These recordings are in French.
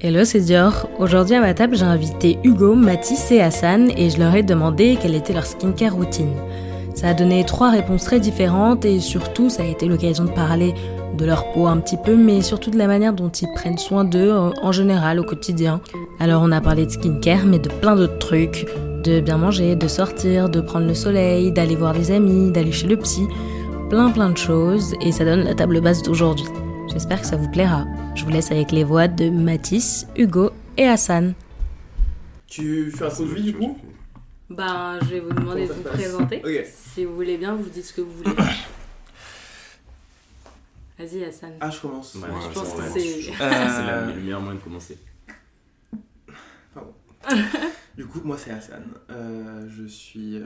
Hello, c'est Dior. Aujourd'hui à ma table, j'ai invité Hugo, Mathis et Hassan et je leur ai demandé quelle était leur skincare routine. Ça a donné trois réponses très différentes et surtout, ça a été l'occasion de parler de leur peau un petit peu, mais surtout de la manière dont ils prennent soin d'eux en général au quotidien. Alors on a parlé de skincare, mais de plein d'autres trucs, de bien manger, de sortir, de prendre le soleil, d'aller voir des amis, d'aller chez le psy, plein plein de choses et ça donne la table basse d'aujourd'hui. J'espère que ça vous plaira. Je vous laisse avec les voix de Mathis, Hugo et Hassan. Tu fais un produit du coup? Ben, je vais vous demander de vous présenter. Si vous voulez bien, vous dites ce que vous voulez. Vas-y Hassan. Ah, je commence. Ouais, je pense que ouais. c'est... C'est Euh, le meilleur moyen de commencer. Du coup, moi c'est Hassan. Euh, je suis euh,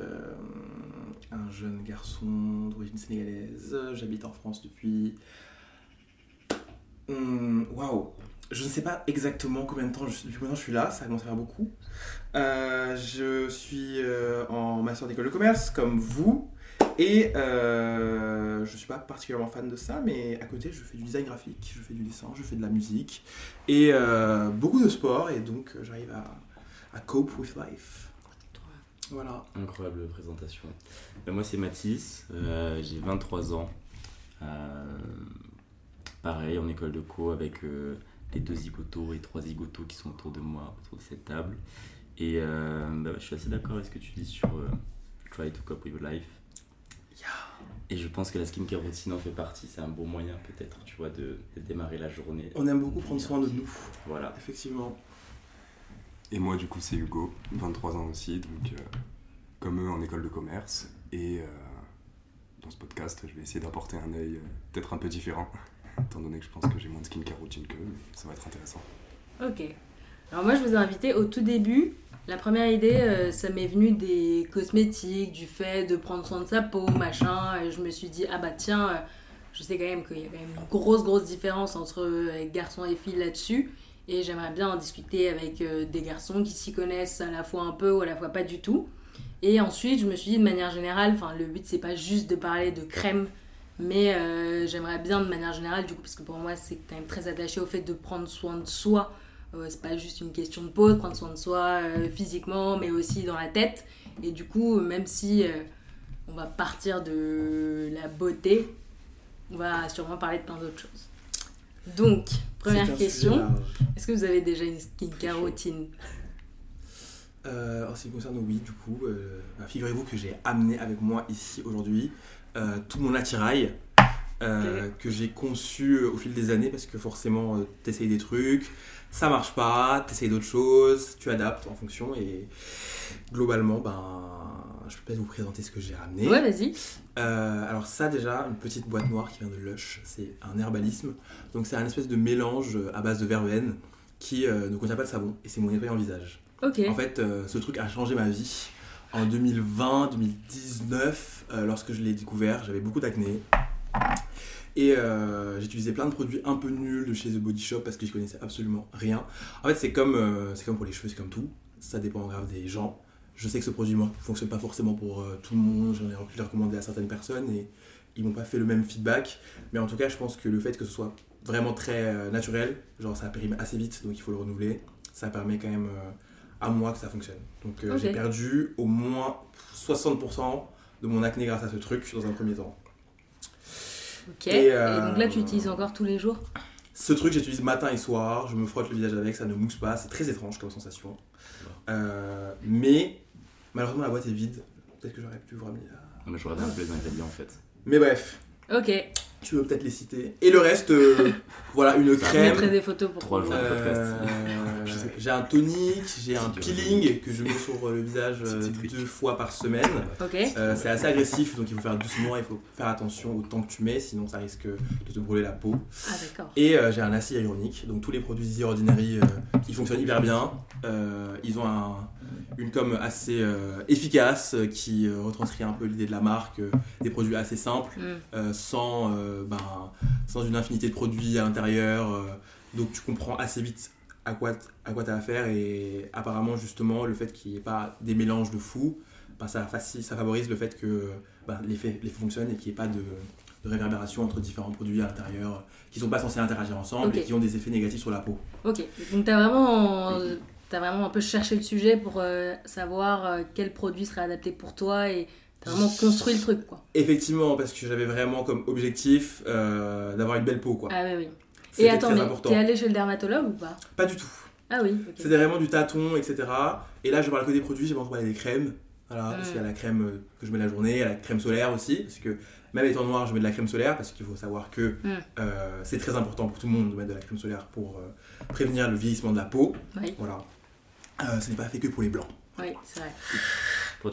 un jeune garçon d'origine sénégalaise. J'habite en France depuis. Hmm, Waouh! Je ne sais pas exactement combien de temps je depuis combien de temps je suis là, ça commence à faire beaucoup. Euh, je suis euh, en master d'école de commerce comme vous. Et euh, je suis pas particulièrement fan de ça, mais à côté je fais du design graphique, je fais du dessin, je fais de la musique et beaucoup de sport et donc j'arrive à, cope with life. Voilà. Incroyable présentation. Ben, moi, c'est Mathis, j'ai 23 ans. Pareil, en école de co avec euh, les deux zigotos et trois zigotos qui sont autour de moi, autour de cette table. Et euh, ben, je suis assez d'accord avec ce que tu dis sur euh, try to cope with life. Et je pense que la skincare routine en fait partie. C'est un bon moyen, peut-être, tu vois, de, de démarrer la journée. On aime beaucoup prendre soin de nous, Voilà. effectivement. Et moi, du coup, c'est Hugo, 23 ans aussi, donc euh, comme eux en école de commerce. Et euh, dans ce podcast, je vais essayer d'apporter un œil euh, peut-être un peu différent, étant donné que je pense que j'ai moins de skincare routine qu'eux, ça va être intéressant. Ok. Alors moi, je vous ai invité au tout début. La première idée, euh, ça m'est venu des cosmétiques, du fait de prendre soin de sa peau, machin. Et je me suis dit, ah bah tiens, euh, je sais quand même qu'il y a quand même une grosse, grosse différence entre euh, garçons et filles là-dessus. Et j'aimerais bien en discuter avec des garçons qui s'y connaissent à la fois un peu ou à la fois pas du tout. Et ensuite, je me suis dit, de manière générale, le but, c'est pas juste de parler de crème, mais euh, j'aimerais bien, de manière générale, du coup, parce que pour moi, c'est quand même très attaché au fait de prendre soin de soi. Euh, c'est pas juste une question de peau, de prendre soin de soi euh, physiquement, mais aussi dans la tête. Et du coup, même si on va partir de la beauté, on va sûrement parler de plein d'autres choses. Donc, première question, est-ce que vous avez déjà une skincare routine? Euh, en ce qui concerne, oui, du coup, euh, bah, figurez-vous que j'ai amené avec moi ici aujourd'hui tout mon attirail euh, que j'ai conçu euh, au fil des années parce que forcément, euh, t'essayes des trucs, ça marche pas, t'essayes d'autres choses, tu adaptes en fonction et globalement, ben, je peux peut-être vous présenter ce que j'ai ramené. Ouais, vas-y. Euh, alors ça déjà, une petite boîte noire qui vient de Lush, c'est un herbalisme. Donc c'est un espèce de mélange euh, à base de verveine qui euh, ne contient pas de savon et c'est mon nettoyant visage. Ok. En fait, euh, ce truc a changé ma vie. En 2020-2019, euh, lorsque je l'ai découvert, j'avais beaucoup d'acné. Et euh, j'utilisais plein de produits un peu nuls de chez The Body Shop parce que je connaissais absolument rien. En fait, c'est comme, euh, c'est comme pour les cheveux, c'est comme tout. Ça dépend grave des gens. Je sais que ce produit ne fonctionne pas forcément pour euh, tout le monde. J'en ai recommandé à certaines personnes et ils m'ont pas fait le même feedback. Mais en tout cas, je pense que le fait que ce soit vraiment très naturel, genre ça périme assez vite, donc il faut le renouveler. Ça permet quand même à moi que ça fonctionne. Donc j'ai perdu au moins 60% de mon acné grâce à ce truc dans un premier temps. Ok. Et, Et, euh, donc là, tu utilises encore tous les jours? Ce truc, j'utilise matin et soir. Je me frotte le visage avec, ça ne mousse pas. C'est très étrange comme sensation. Euh, mais malheureusement, la boîte est vide. Peut-être que j'aurais pu vous ramener là. Non, mais je regarde un peu les ingrédients en fait. Mais bref, Ok. Tu veux peut-être les citer. Et le reste, euh, voilà, une crème. des photos pour Trois jours. le Euh, j'ai un tonique, j'ai un peeling que je mets sur le visage euh, C'est typique. deux fois par semaine. Euh, c'est assez agressif, donc il faut faire doucement, il faut faire attention au temps que tu mets, sinon ça risque de te brûler la peau. Ah, d'accord. Et euh, j'ai un acide hyaluronique, donc tous les produits Easy Ordinary, euh, ils fonctionnent hyper bien. Euh, ils ont un- une com assez euh, efficace euh, qui euh, retranscrit un peu l'idée de la marque, euh, des produits assez simples, euh, sans, euh, ben, sans une infinité de produits à l'intérieur. euh, donc tu comprends assez vite à quoi à quoi tu as affaire et apparemment justement le fait qu'il n'y ait pas des mélanges de fous, ben, ça, ça favorise le fait que ben, l'effet l'effet fonctionne et qu'il n'y ait pas de de réverbération entre différents produits à l'intérieur qui sont pas censés interagir ensemble et qui ont des effets négatifs sur la peau. Ok, donc t'as vraiment, t'as vraiment un peu cherché le sujet pour euh, savoir euh, quel produit serait adapté pour toi et t'as vraiment construit le truc quoi. Effectivement, parce que j'avais vraiment comme objectif euh, d'avoir une belle peau. Quoi. Ah oui, oui. Et attends, très mais important. t'es allé chez le dermatologue ou pas? Pas du tout. Ah oui, ok. C'était vraiment du tâton, etc. Et là, je parle que des produits, j'ai pas encore parlé des crèmes. Voilà, parce Mm. qu'il y a la crème que je mets la journée, il y a la crème solaire aussi. Parce que même étant noir, je mets de la crème solaire parce qu'il faut savoir que Mm. euh, c'est très important pour tout le monde de mettre de la crème solaire pour prévenir le vieillissement de la peau. Oui, Voilà. Euh, ce n'est pas fait que pour les blancs. oui, c'est vrai.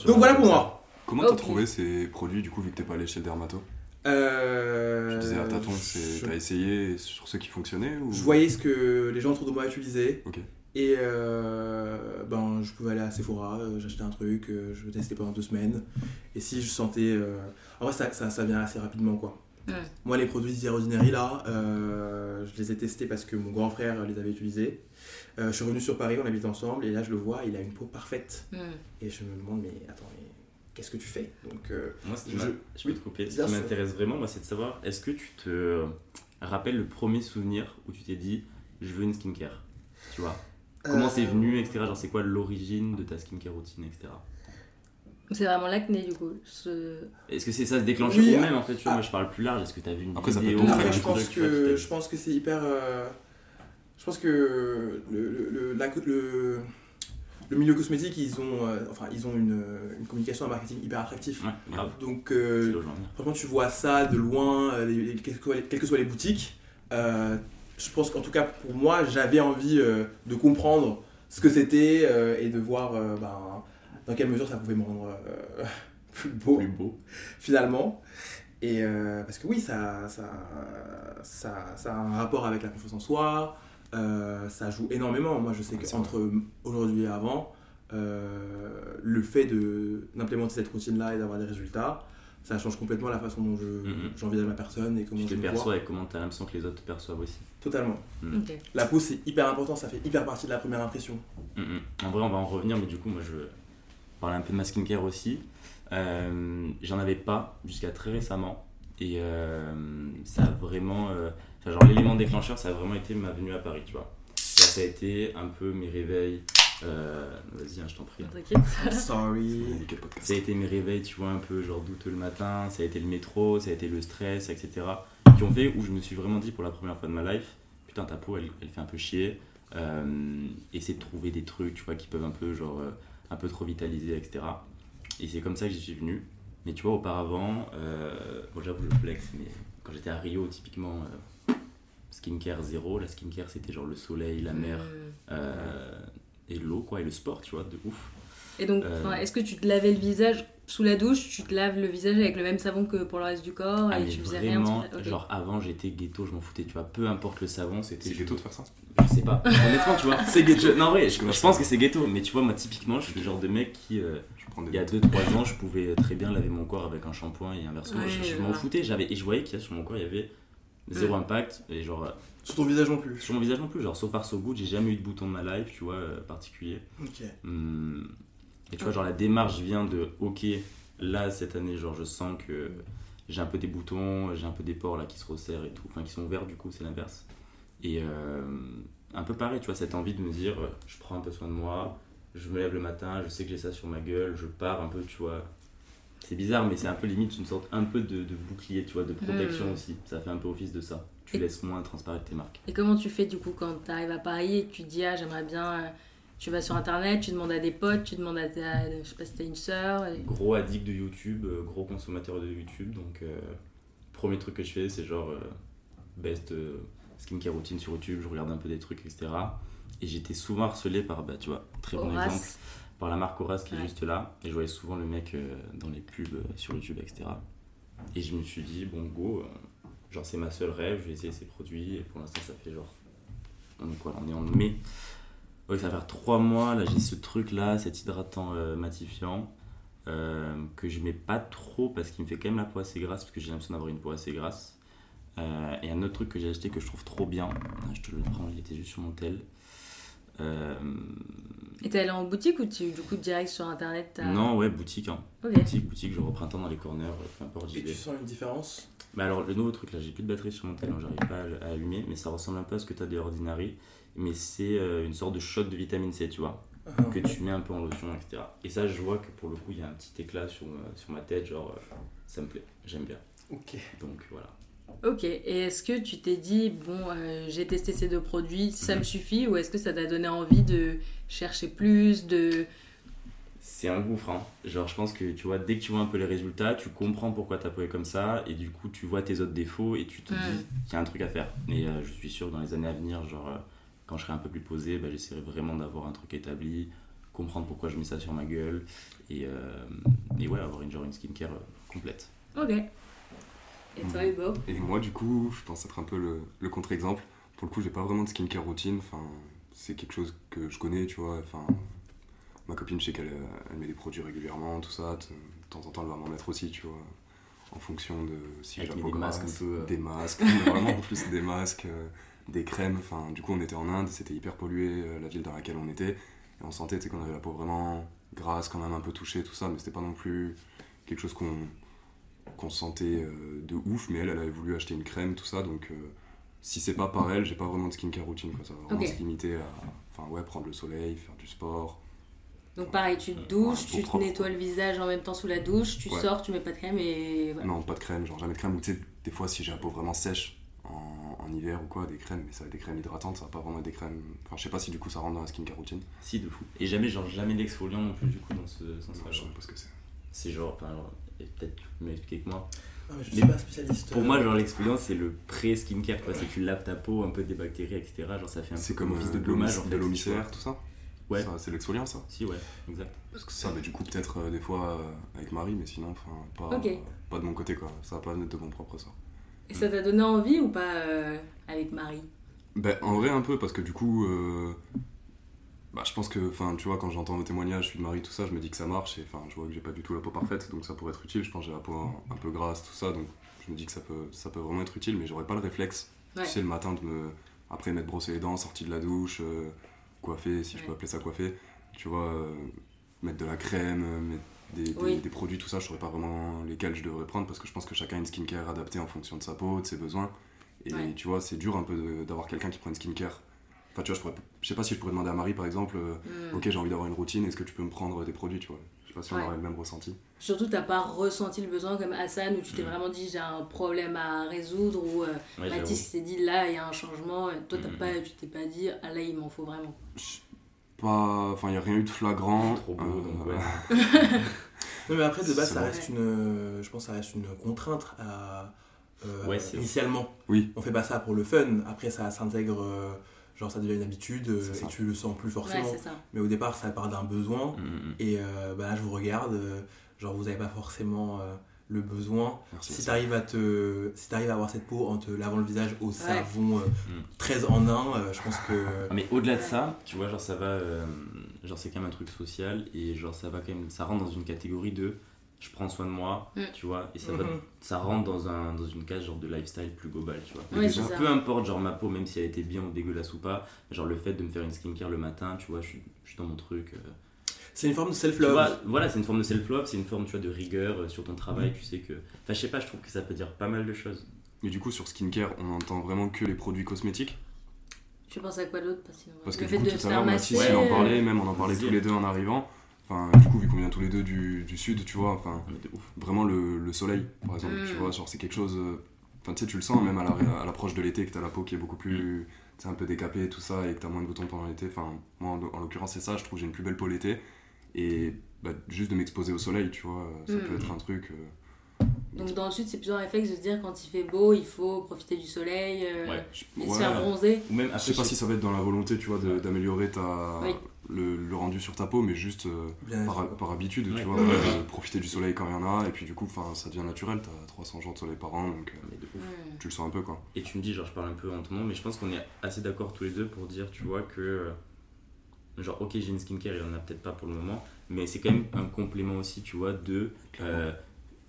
Donc voilà pour moi. Comment t'as Ok. trouvé ces produits du coup vu que t'es pas allé chez le dermato Euh, Tu disais à tâtons, c'est- je, t'as essayé sur ceux qui fonctionnaient ou... je voyais ce que les gens autour de moi utilisaient. Ok. Et euh, ben, je pouvais aller à Sephora, euh, j'achetais un truc, euh, je testais pendant deux semaines. Et si je sentais. euh, En vrai, ça, ça, ça vient assez rapidement quoi. Ouais. Moi, les produits Zero Ordinary là, euh, je les ai testés parce que mon grand frère les avait utilisés. Euh, je suis revenu sur Paris, on habite ensemble, et là je le vois, il a une peau parfaite. Hmm. Et je me demande, mais attends, mais qu'est-ce que tu fais? Donc, euh, Moi, ce qui Je- je peux te couper. Ce qui m'intéresse vraiment, moi, c'est de savoir est-ce que tu te rappelles le premier souvenir où tu t'es dit je veux une skincare? Tu vois? Comment c'est Euh, venu, etc. Genre, c'est quoi l'origine de ta skincare routine, etc. C'est vraiment l'acné du coup. Ce- Est-ce que c'est ça se déclencher Oui, ou même en fait, tu vois, ah. moi je parle plus large, est-ce que t'as vu une Après, ça peut vidéo. Après, un je pense tu que t'a- je pense que c'est hyper. euh, je pense que le, le, le, la- le- le milieu cosmétique, ils ont, euh, enfin, ils ont une, une communication, un marketing hyper attractif. Ouais. Donc, euh, franchement, tu vois ça de loin, euh, les- les- quelles, que soient les, quelles que soient les boutiques. euh, je pense qu'en tout cas, pour moi, j'avais envie de comprendre ce que c'était et de voir ben, dans quelle mesure ça pouvait me rendre plus beau Plus beau. finalement. Et parce que oui, ça, ça, ça, ça a un rapport avec la confiance en soi, euh, ça joue énormément. Moi, je sais c'est qu'entre aujourd'hui et avant, euh, le fait de- d'implémenter cette routine-là et d'avoir des résultats, ça change complètement la façon dont je- Mhm. j'envisage ma personne et comment Tu je te me vois. perçois et comment t'as l'impression que les autres te perçoivent aussi. Totalement. Mm. Ok. La peau, c'est hyper important, ça fait hyper partie de la première impression. Mm, mm. En vrai, on va en revenir, mais du coup, moi, je parlais un peu de ma skincare aussi. Euh, J'en avais pas jusqu'à très récemment. Et euh, ça a vraiment. Enfin, genre, l'élément déclencheur, ça a vraiment été ma venue à Paris, tu vois. Ça a été un peu mes réveils. euh, Vas-y, hein, je t'en prie. T'inquiète. Sorry. Ça a été mes réveils, tu vois, un peu genre douteux le matin, ça a été le métro, ça a été le stress, etc. Qui ont fait où je me suis vraiment dit pour la première fois de ma life, putain, ta peau, elle, elle fait un peu chier. Euh, essaie de trouver des trucs, tu vois, qui peuvent un peu, genre, euh, un peu trop vitaliser, etc. Et c'est comme ça que j'y suis venu. Mais tu vois, auparavant, euh, bon, j'avoue, je flex, mais quand j'étais à Rio, typiquement, euh, skincare zéro, la skincare c'était genre le soleil, la mer Hmm. euh, et l'eau, quoi, et le sport, tu vois, de ouf. Et donc, Euh. est-ce que tu te lavais le visage sous la douche Tu te laves le visage avec le même savon que pour le reste du corps Ah, et mais tu faisais vraiment, rien Ok. genre avant j'étais ghetto, je m'en foutais, tu vois, peu importe le savon, c'était. C'est ghetto de faire ça Je sais pas, honnêtement, tu vois. C'est ghetto. Je- non, en vrai, je, je pense que c'est ghetto, mais tu vois, moi typiquement, je suis le genre de mec qui, euh, il y a notes. 2-3 ans, je pouvais très bien laver mon corps avec un shampoing et inversement. Ouais, je je m'en foutais, j'avais, et je voyais qu'il y a sur mon corps, il y avait zéro Mm. impact, et genre, euh, Sur ton visage non plus. sur mon visage non plus, genre, so far so good, j'ai jamais eu de bouton de ma life, tu vois, euh, particulier. Ok. Hum, Et tu vois, genre la démarche vient de ok, là cette année, genre je sens que j'ai un peu des boutons, j'ai un peu des pores là qui se resserrent et tout, enfin qui sont ouverts du coup, c'est l'inverse. Et euh, un peu pareil, tu vois, cette envie de me dire je prends un peu soin de moi, je me lève le matin, je sais que j'ai ça sur ma gueule, je pars un peu, tu vois. C'est bizarre, mais c'est un peu limite une sorte un peu de, de bouclier, tu vois, de protection Mm. aussi. Ça fait un peu office de ça. Tu Et- laisses moins transparaître tes marques. Et comment tu fais du coup quand tu arrives à Paris et tu te dis ah j'aimerais bien euh, tu vas sur internet, tu demandes à des potes, tu demandes à ta, je sais pas si t'as une sœur et- Gros addict de YouTube, euh, gros consommateur de YouTube, donc euh, premier truc que je fais c'est genre euh, best euh, skincare routine sur YouTube, je regarde un peu des trucs etc. Et j'étais souvent harcelé par, bah tu vois, très bon Horace. exemple, par la marque Horace qui est juste là. Et je voyais souvent le mec euh, dans les pubs euh, sur YouTube etc. Et je me suis dit bon go, euh, genre c'est ma seule rêve, je vais essayer ces produits et pour l'instant ça fait genre, on est quoi là On est en mai. Ouais, ça va faire trois mois, là j'ai ce truc là, cet hydratant euh, matifiant euh, que je mets pas trop parce qu'il me fait quand même la peau assez grasse parce que j'ai l'impression d'avoir une peau assez grasse. Euh, et un autre truc que j'ai acheté que je trouve trop bien, je te le prends, il était juste sur mon tel. Euh, Et t'es allé en boutique ou tu, du coup, direct sur internet t'as- non, ouais, boutique. Hein. Boutique, boutique, genre au printemps dans les corners, euh, peu importe, Et tu sens une différence? Mais alors, le nouveau truc là, j'ai plus de batterie sur mon tel, donc j'arrive pas à, à allumer, mais ça ressemble un peu à ce que tu as des Ordinary, mais c'est euh, une sorte de shot de vitamine C, tu vois, que tu mets un peu en lotion, etc. Et ça, je vois que pour le coup, il y a un petit éclat sur, ma- sur ma tête, genre, euh, ça me plaît, j'aime bien. Ok. Donc voilà. Ok, et est-ce que tu t'es dit, bon, euh, j'ai testé ces deux produits, ça me suffit, ou est-ce que ça t'a donné envie de chercher plus, de... C'est un gouffre, hein. Genre, je pense que tu vois, dès que tu vois un peu les résultats, tu comprends pourquoi ta peau est comme ça, et du coup, tu vois tes autres défauts, et tu te Mm. dis qu'il y a un truc à faire. Et euh, je suis sûr, dans les années à venir, genre, euh, quand je serai un peu plus posé, bah, j'essaierai vraiment d'avoir un truc établi, comprendre pourquoi je mets ça sur ma gueule, et, et ouais, avoir une, genre, une skincare complète. Ok. Et toi, Hugo Et moi, du coup, je pense être un peu le, le contre-exemple. Pour le coup, j'ai pas vraiment de skincare routine. Enfin, c'est quelque chose que je connais, tu vois. Enfin, ma copine, je sais qu'elle euh, elle met des produits régulièrement, tout ça. De temps en temps, elle va m'en mettre aussi, tu vois. En fonction de si j'ai met peau des masques un peu, euh. Des masques, vraiment en plus des masques, euh, des crèmes. Enfin, du coup, on était en Inde, c'était hyper pollué, euh, la ville dans laquelle on était. Et on sentait qu'on avait la peau vraiment grasse, quand même un peu touchée, tout ça. Mais c'était pas non plus quelque chose qu'on qu'on sentait euh, de ouf, mais elle, elle avait voulu acheter une crème, tout ça, donc euh, si c'est pas par elle, j'ai pas vraiment de skincare routine, quoi. Ça va vraiment se limiter à enfin, ouais, prendre le soleil, faire du sport. Donc pareil, tu te douches, tu te nettoies le visage en même temps sous la douche, tu Ouais. sors, tu mets pas de crème et voilà. Non, pas de crème, genre jamais de crème, ou tu sais, des fois si j'ai la peau vraiment sèche en, en hiver ou quoi, des crèmes, mais ça va être des crèmes hydratantes, ça va pas vraiment être des crèmes. Enfin, je sais pas si du coup ça rentre dans la skincare routine. Si, de fou. Et jamais, genre, jamais d'exfoliant non plus, du coup, dans ce sens-là. Je sais pas ce que c'est. C'est genre, enfin, genre, et peut-être tu peux m'expliquer que moi. Non, mais je Mais suis pas spécialiste. Pour euh, moi, genre, l'exfoliant, c'est le pré-skincare, quoi. C'est que tu laves ta peau, un peu des bactéries, etc. Genre, ça fait un C'est peu comme comme office euh, de gommage, en de l'eau micellaire, tout ça Ouais. Ça, C'est l'exfoliant, ça Si, ouais, exact. Parce que ça, bah, du coup, peut-être euh, des fois euh, avec Marie, mais sinon, enfin, pas, Ok. pas de mon côté, quoi. Ça va pas venir de mon propre sort. Et ça t'a donné envie ou pas euh, avec Marie? Ben, en vrai, un peu, parce que du coup, euh, bah, je pense que, enfin, tu vois, quand j'entends vos témoignages, je suis de Marie, tout ça, je me dis que ça marche, et enfin, je vois que j'ai pas du tout la peau parfaite, donc ça pourrait être utile. Je pense que j'ai la peau un, un peu grasse, tout ça, donc je me dis que ça peut, ça peut vraiment être utile, mais j'aurais pas le réflexe, Ouais. tu sais, le matin, de me. Après m'être brossé les dents, sorti de la douche, euh, coiffé, si je peux appeler ça coiffé, tu vois, euh, mettre de la crème, euh, mettre des, des- Oui. des produits, tout ça, je saurais pas vraiment lesquels je devrais prendre, parce que je pense que chacun a une skincare adaptée en fonction de sa peau, de ses besoins. Et Ouais. tu vois, c'est dur un peu d'avoir quelqu'un qui prend une skincare. Enfin, tu vois, je, pourrais, je sais pas si je pourrais demander à Marie, par exemple, euh, Hmm. ok, j'ai envie d'avoir une routine, est-ce que tu peux me prendre des produits, tu vois? Je sais pas si on Ouais. aurait le même ressenti. Surtout, t'as pas ressenti le besoin comme Hassan où tu t'es Mm. vraiment dit j'ai un problème à résoudre ou euh, Ouais. Mathis s'est dit là il y a un changement. Et toi, t'as Mm. pas, tu t'es pas dit ah là il m'en faut vraiment. Pas... Enfin, il n'y a rien eu de flagrant. Trop beau, Euh, donc ouais. Non, mais après, de base, ça vrai. reste une. euh, Je pense que ça reste une contrainte à. euh, Ouais, c'est- initialement. Oui. On fait pas ça pour le fun. Après, ça s'intègre. Genre, ça devient une habitude euh, et tu le sens plus Ouais, forcément. mais au départ, ça part d'un besoin. Mm, mm. Et euh, bah, là, je vous regarde. euh, genre, vous avez pas forcément euh, le besoin. Merci. Si t'arrives à te, si t'arrives à avoir cette peau en te lavant le visage au savon euh, Mm. 13 en 1, euh, je pense que mais au-delà de ça, tu vois, genre ça va, euh, genre c'est quand même un truc social et genre ça va quand même, ça rentre dans une catégorie de je prends soin de moi, Mm. tu vois, et ça, va, Mhm. ça rentre dans, un, dans une case genre de lifestyle plus global, tu vois. Ouais, ça. Peu importe genre ma peau, même si elle était bien ou dégueulasse ou pas, genre le fait de me faire une skincare le matin, tu vois, je suis, je suis dans mon truc. euh. c'est une forme de self-love. voilà, c'est une forme de self-love, c'est une forme, tu vois, de rigueur euh, sur ton travail, tu sais que... Enfin, je sais pas, je trouve que ça peut dire pas mal de choses. Mais du coup, sur skincare, on entend vraiment que les produits cosmétiques? Tu penses à quoi d'autre? Parce que, Parce que le du fait coup, de tout se à faire l'heure, Mathis, masser. il en euh, parlait, même on en parlait tous les deux en arrivant. Enfin, du coup, vu qu'on vient tous les deux du, du sud, tu vois, enfin, vraiment le, le soleil, par exemple, Mm. tu vois, genre c'est quelque chose. euh, Enfin, tu sais, tu le sens même à la- à l'approche de l'été, que t'as la peau qui est beaucoup plus. Tu sais, un peu décapée, tout ça, et que t'as moins de boutons pendant l'été. Enfin, moi, en, en l'occurrence, c'est ça, je trouve que j'ai une plus belle peau l'été. Et bah, juste de m'exposer au soleil, tu vois, ça Mm. peut être un truc. euh, Donc dans le sud, c'est plus un réflexe de se dire quand il fait beau, il faut profiter du soleil euh, Ouais. je- et ouais, se faire bronzer. Ou même Je sais pas je si ça va être dans la volonté, tu vois, de- d'améliorer ta Oui. Le, le rendu sur ta peau, mais juste euh, par, habitude, Ouais. tu vois, Ouais. euh, profiter du soleil quand il y en a, et puis du coup, ça devient naturel, t'as 300 jours de soleil par an, donc euh, Mais de ouf. Tu le sens un peu, quoi. Et tu me dis, genre, je parle un peu en ton nom, mais je pense qu'on est assez d'accord tous les deux pour dire, tu vois, que. euh, Genre, ok, j'ai une skincare, il en a peut-être pas pour le moment, mais c'est quand même un complément aussi, tu vois, de. euh,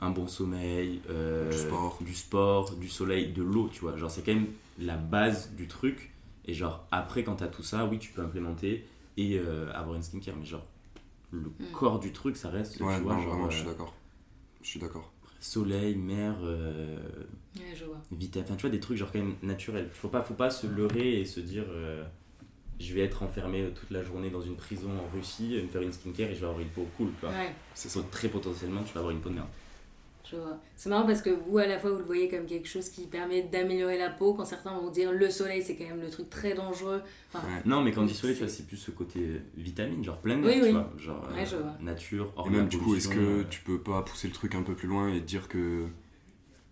un bon sommeil, euh, Du sport. du sport, du soleil, de l'eau, tu vois. Genre, c'est quand même la base du truc. Et genre, après, quand t'as tout ça, oui, tu peux implémenter et euh, avoir une skincare. Mais genre, le Mm. corps du truc, ça reste, Ouais, tu vois, non, genre, vraiment, je suis euh, d'accord. Je suis d'accord. soleil, mer, euh, Ouais, je vois. vita, enfin, tu vois, des trucs genre quand même naturels. Faut pas, faut pas se leurrer et se dire, euh, je vais être enfermé toute la journée dans une prison en Russie, me faire une skincare et je vais avoir une peau cool, tu vois. Ouais. C'est ça. So, très potentiellement, tu vas avoir une peau de merde. Je vois. C'est marrant parce que vous, à la fois, vous le voyez comme quelque chose qui permet d'améliorer la peau, quand certains vont dire le soleil, c'est quand même le truc très dangereux. Enfin, Ouais. Non, mais quand on dit soleil, tu vois, c'est- plus ce côté vitamine, genre plein Oui, air, oui. tu vois. Genre Ouais, euh, je vois. nature, hors Et de même la du coup, est-ce que euh, tu peux pas pousser le truc un peu plus loin et te dire que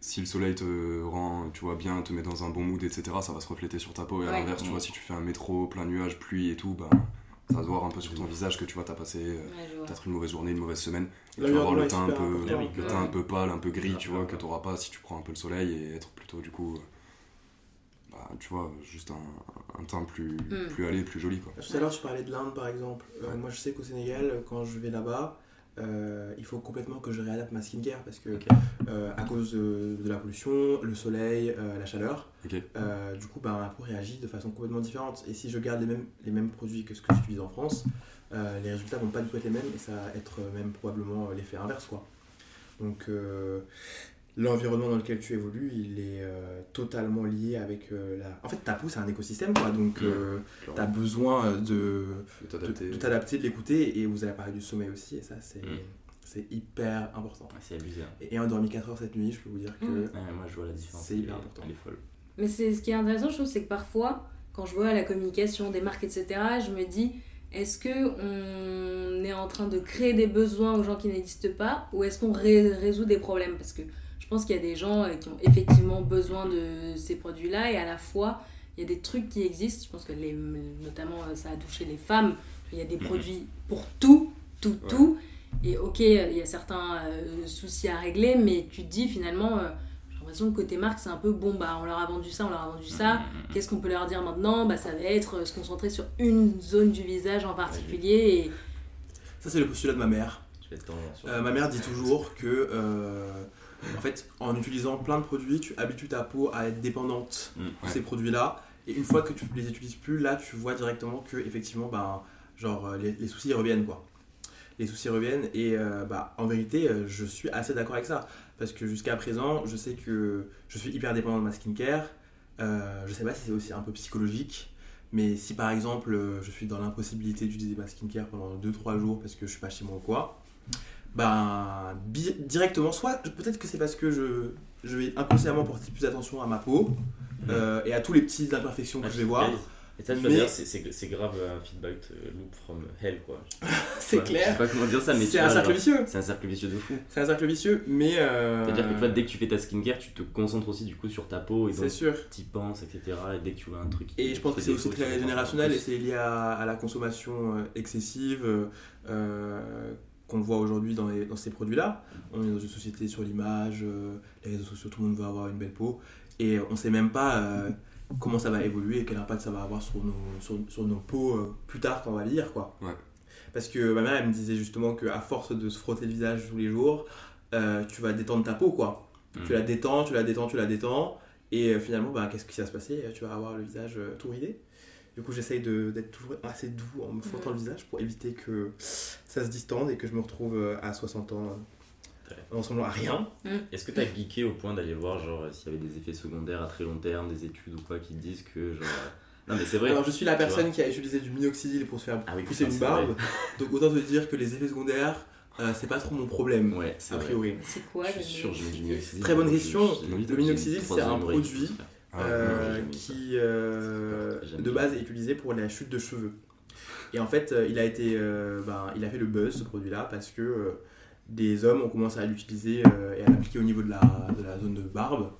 si le soleil te rend, tu vois, bien, te met dans un bon mood, etc., ça va se refléter sur ta peau. Et à Ouais. l'inverse, tu Ouais. vois, si tu fais un métro, plein nuages, pluie et tout, bah, ça va se voir un peu sur ton visage que tu vois, t'as passé euh, ouais, je vois. peut-être une mauvaise journée, une mauvaise semaine. Et tu vas avoir le teint un peu, le teint un peu pâle, un peu gris, tu vois, que t'auras pas si tu prends un peu le soleil et être plutôt du coup, euh, bah, tu vois, juste un, un teint plus, Mm. plus allé, plus joli, quoi. Tout à l'heure, tu parlais de l'Inde par exemple. Euh, Ouais. Moi, je sais qu'au Sénégal, quand je vais là-bas, euh, il faut complètement que je réadapte ma skincare parce que, euh, à cause de, de la pollution, le soleil, euh, la chaleur, euh, du coup, bah, ma peau réagit de façon complètement différente. Et si je garde les mêmes, les mêmes produits que ce que j'utilise en France, euh, les résultats vont pas du tout être les mêmes et ça va être euh, même probablement euh, l'effet inverse. Quoi. Donc, euh, l'environnement dans lequel tu évolues, il est euh, totalement lié avec euh, la. En fait, ta peau, c'est un écosystème, quoi. Donc, Ouais. euh, tu as besoin euh, de De t'adapter. de l'écouter, et vous avez parlé du sommeil aussi, et ça c'est Mm. c'est hyper important. ouais, c'est abusé. hein. Et ayant dormi 4 heures cette nuit, je peux vous dire que Mm. Ouais, moi, je vois la différence. C'est hyper important. Elle est folle. Mais c'est ce qui est intéressant, je trouve, c'est que parfois, quand je vois la communication des marques, etc., je me dis, est-ce que on est en train de créer des besoins aux gens qui n'existent pas, ou est-ce qu'on ré- résout des problèmes? Parce que je pense qu'il y a des gens euh, qui ont effectivement besoin de ces produits-là, et à la fois, il y a des trucs qui existent. Je pense que les, notamment, euh, ça a touché les femmes. Il y a des Mhm. produits pour tout, tout, Ouais. tout. Et ok, il y a certains euh, soucis à régler, mais tu te dis finalement, euh, j'ai l'impression que côté marque, c'est un peu bon, bah on leur a vendu ça, on leur a vendu ça. Mm. Qu'est-ce qu'on peut leur dire maintenant? Bah, Ça va être euh, se concentrer sur une zone du visage en particulier. Et... ça c'est le postulat de ma mère. Je vais Euh, ma mère dit toujours que euh, en fait en utilisant plein de produits, tu habitues ta peau à être dépendante Mm. de ces produits-là. Et une fois que tu les utilises plus, là tu vois directement que effectivement ben, genre euh, les, les soucis reviennent quoi. Les soucis reviennent et euh, bah, en vérité euh, je suis assez d'accord avec ça parce que jusqu'à présent je sais que je suis hyper dépendant de ma skincare. Euh, je sais pas si c'est aussi un peu psychologique. Mais si par exemple je suis dans l'impossibilité d'utiliser ma skincare pendant 2-3 jours parce que je suis pas chez moi ou quoi, ben directement, soit peut-être que c'est parce que je, je vais inconsciemment porter plus attention à ma peau euh, et à tous les petites imperfections que Ah, je vais voir. Et ça, Mais- c'est- grave un feedback euh, loop from hell, quoi. C'est Ouais, Je sais clair. pas comment dire ça, mais C'est un cercle genre, vicieux. C'est un cercle vicieux de fou. C'est un cercle vicieux, mais. euh, C'est-à-dire que tu vois, dès que tu fais ta skincare, tu te concentres aussi du coup sur ta peau et donc tu y penses, etc. Et dès que tu vois un truc. Et je pense que c'est aussi très générationnel et c'est lié à, à la consommation excessive euh, qu'on voit aujourd'hui dans, ces produits-là. On est dans une société sur l'image, euh, les réseaux sociaux, tout le monde veut avoir une belle peau et on sait même pas euh, comment ça va évoluer et quel impact ça va avoir sur nos, sur, sur nos peaux euh, plus tard quand on va vieillir. Quoi. Ouais. Parce que ma mère elle me disait justement qu'à force de se frotter le visage tous les jours, euh, tu vas détendre ta peau. quoi. Tu la détends, tu la détends, tu la détends. Et euh, finalement, bah, qu'est-ce qui va se passer? Tu vas avoir le visage euh, tout ridé. Du coup, j'essaye de- d'être toujours assez doux en me frottant le visage pour éviter que ça se distende et que je me retrouve euh, à 60 ans euh, en ressemblant à rien. Est-ce que t'as geeké au point d'aller voir genre s'il y avait des effets secondaires à très long terme, des études ou quoi qui disent que genre. euh, Non mais c'est vrai. Alors, je suis la Tu personne qui a utilisé du minoxidil pour se faire Ah oui, pousser une barbe. Donc, autant te dire que les effets secondaires, euh, c'est pas trop mon problème, Ouais, c'est a vrai. priori. C'est quoi Je le suis sûr, j'ai mis du minoxidil? Très bonne question. Le minoxidil, c'est un produit, Ah Euh, qui euh, de base est utilisé pour la chute de cheveux. Et en fait, euh, il a été, euh, ben, il a fait le buzz ce produit-là parce que euh, des hommes ont commencé à l'utiliser euh, et à l'appliquer au niveau de la, de la zone de barbe.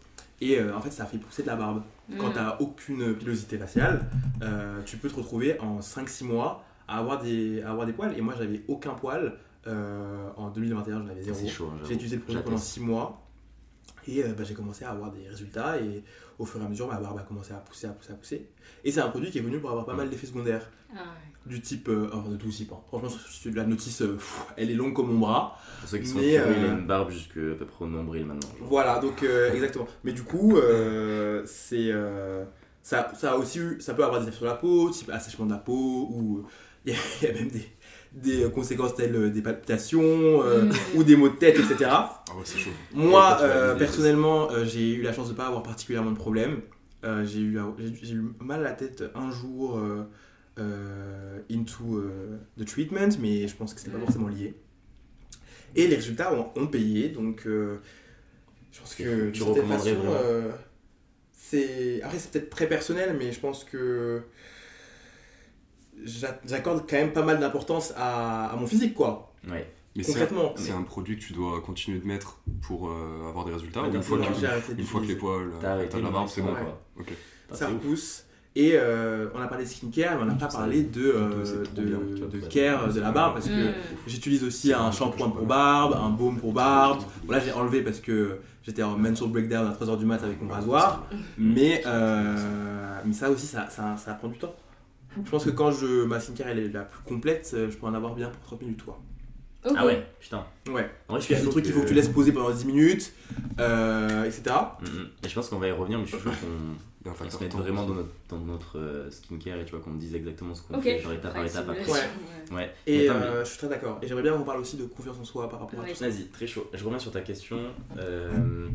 Et euh, en fait, ça fait pousser de la barbe. Quand Mm. tu n'as aucune pilosité faciale, euh, tu peux te retrouver en 5-6 mois à avoir, des, à avoir des poils. Et moi, j'avais aucun poil. Euh, en 2021, j'en avais zéro. Hein, J'ai utilisé le produit pendant J'atteste. 6 mois et euh, bah, j'ai commencé à avoir des résultats et au fur et à mesure ma barbe a commencé à pousser, à pousser, à pousser. Et c'est un produit qui est venu pour avoir pas mal d'effets secondaires Ah ouais. du type, euh, enfin de tout type. hein. Franchement, sur- la notice, euh, pff, elle est longue comme mon bras. Pour ceux qui sont Mais, curieux, il a une barbe jusque à peu près au nombril maintenant. genre. Voilà, donc euh, exactement. Mais du coup, euh, c'est euh, ça, ça a aussi eu- ça peut avoir des effets sur la peau, type assèchement de la peau, ou il y, a- il y a même des, des conséquences telles euh, des palpitations, euh, Mm. ou des maux de tête, etc. Ah ouais, c'est chaud. Moi, euh, personnellement, euh, j'ai eu la chance de ne pas avoir particulièrement de problème. Euh, j'ai eu, eu mal à la tête un jour euh, euh, into euh, the treatment, mais je pense que c'était pas Mm. forcément lié. Et les résultats ont, ont payé, donc euh, je pense que Tu recommanderais façon, euh, c'est après c'est peut-être très personnel, mais je pense que j'accorde quand même pas mal d'importance à, à mon physique, quoi. Ouais. Mais c'est Concrètement. c'est un produit que tu dois continuer de mettre pour euh, avoir des résultats ou t'as une fois, que, arrêté une fois que les poils, T'as euh, arrêté t'as de la barbe, c'est bon ouais. quoi. Ok. Ah, ça repousse. Et euh, on a parlé de skincare, mais on n'a pas parlé de, euh, de, bien, tu vois, de ça, care de la barbe parce que Mm. j'utilise aussi C'est un shampoing pour barbe, un baume pour barbe. Bon, là j'ai enlevé parce que j'étais en mental breakdown à 3h du mat avec mon rasoir. Mais, euh, mais ça aussi, ça, ça, ça prend du temps. Je pense que quand je, ma skincare elle est la plus complète, euh, je peux en avoir bien pour 30 minutes. Quoi. Ok. Ah ouais, putain. Ouais. En vrai, Parce qu'il y a des trucs qu'il faut que tu laisses poser pendant 10 minutes, euh, etc. Mm, mm. Et je pense qu'on va y revenir, mais je suis chaud qu'on Il un facteur se mette vraiment dans notre, dans notre euh, skincare et tu vois qu'on dise exactement ce qu'on Ok. fait, genre étape par étape Ouais. ouais. Ouais. Et Mais attends, mais- je suis très d'accord. Et j'aimerais bien qu'on parle aussi de confiance en soi par rapport à Ouais. tout ça. Vas-y, très chaud. Je reviens sur ta question. Euh,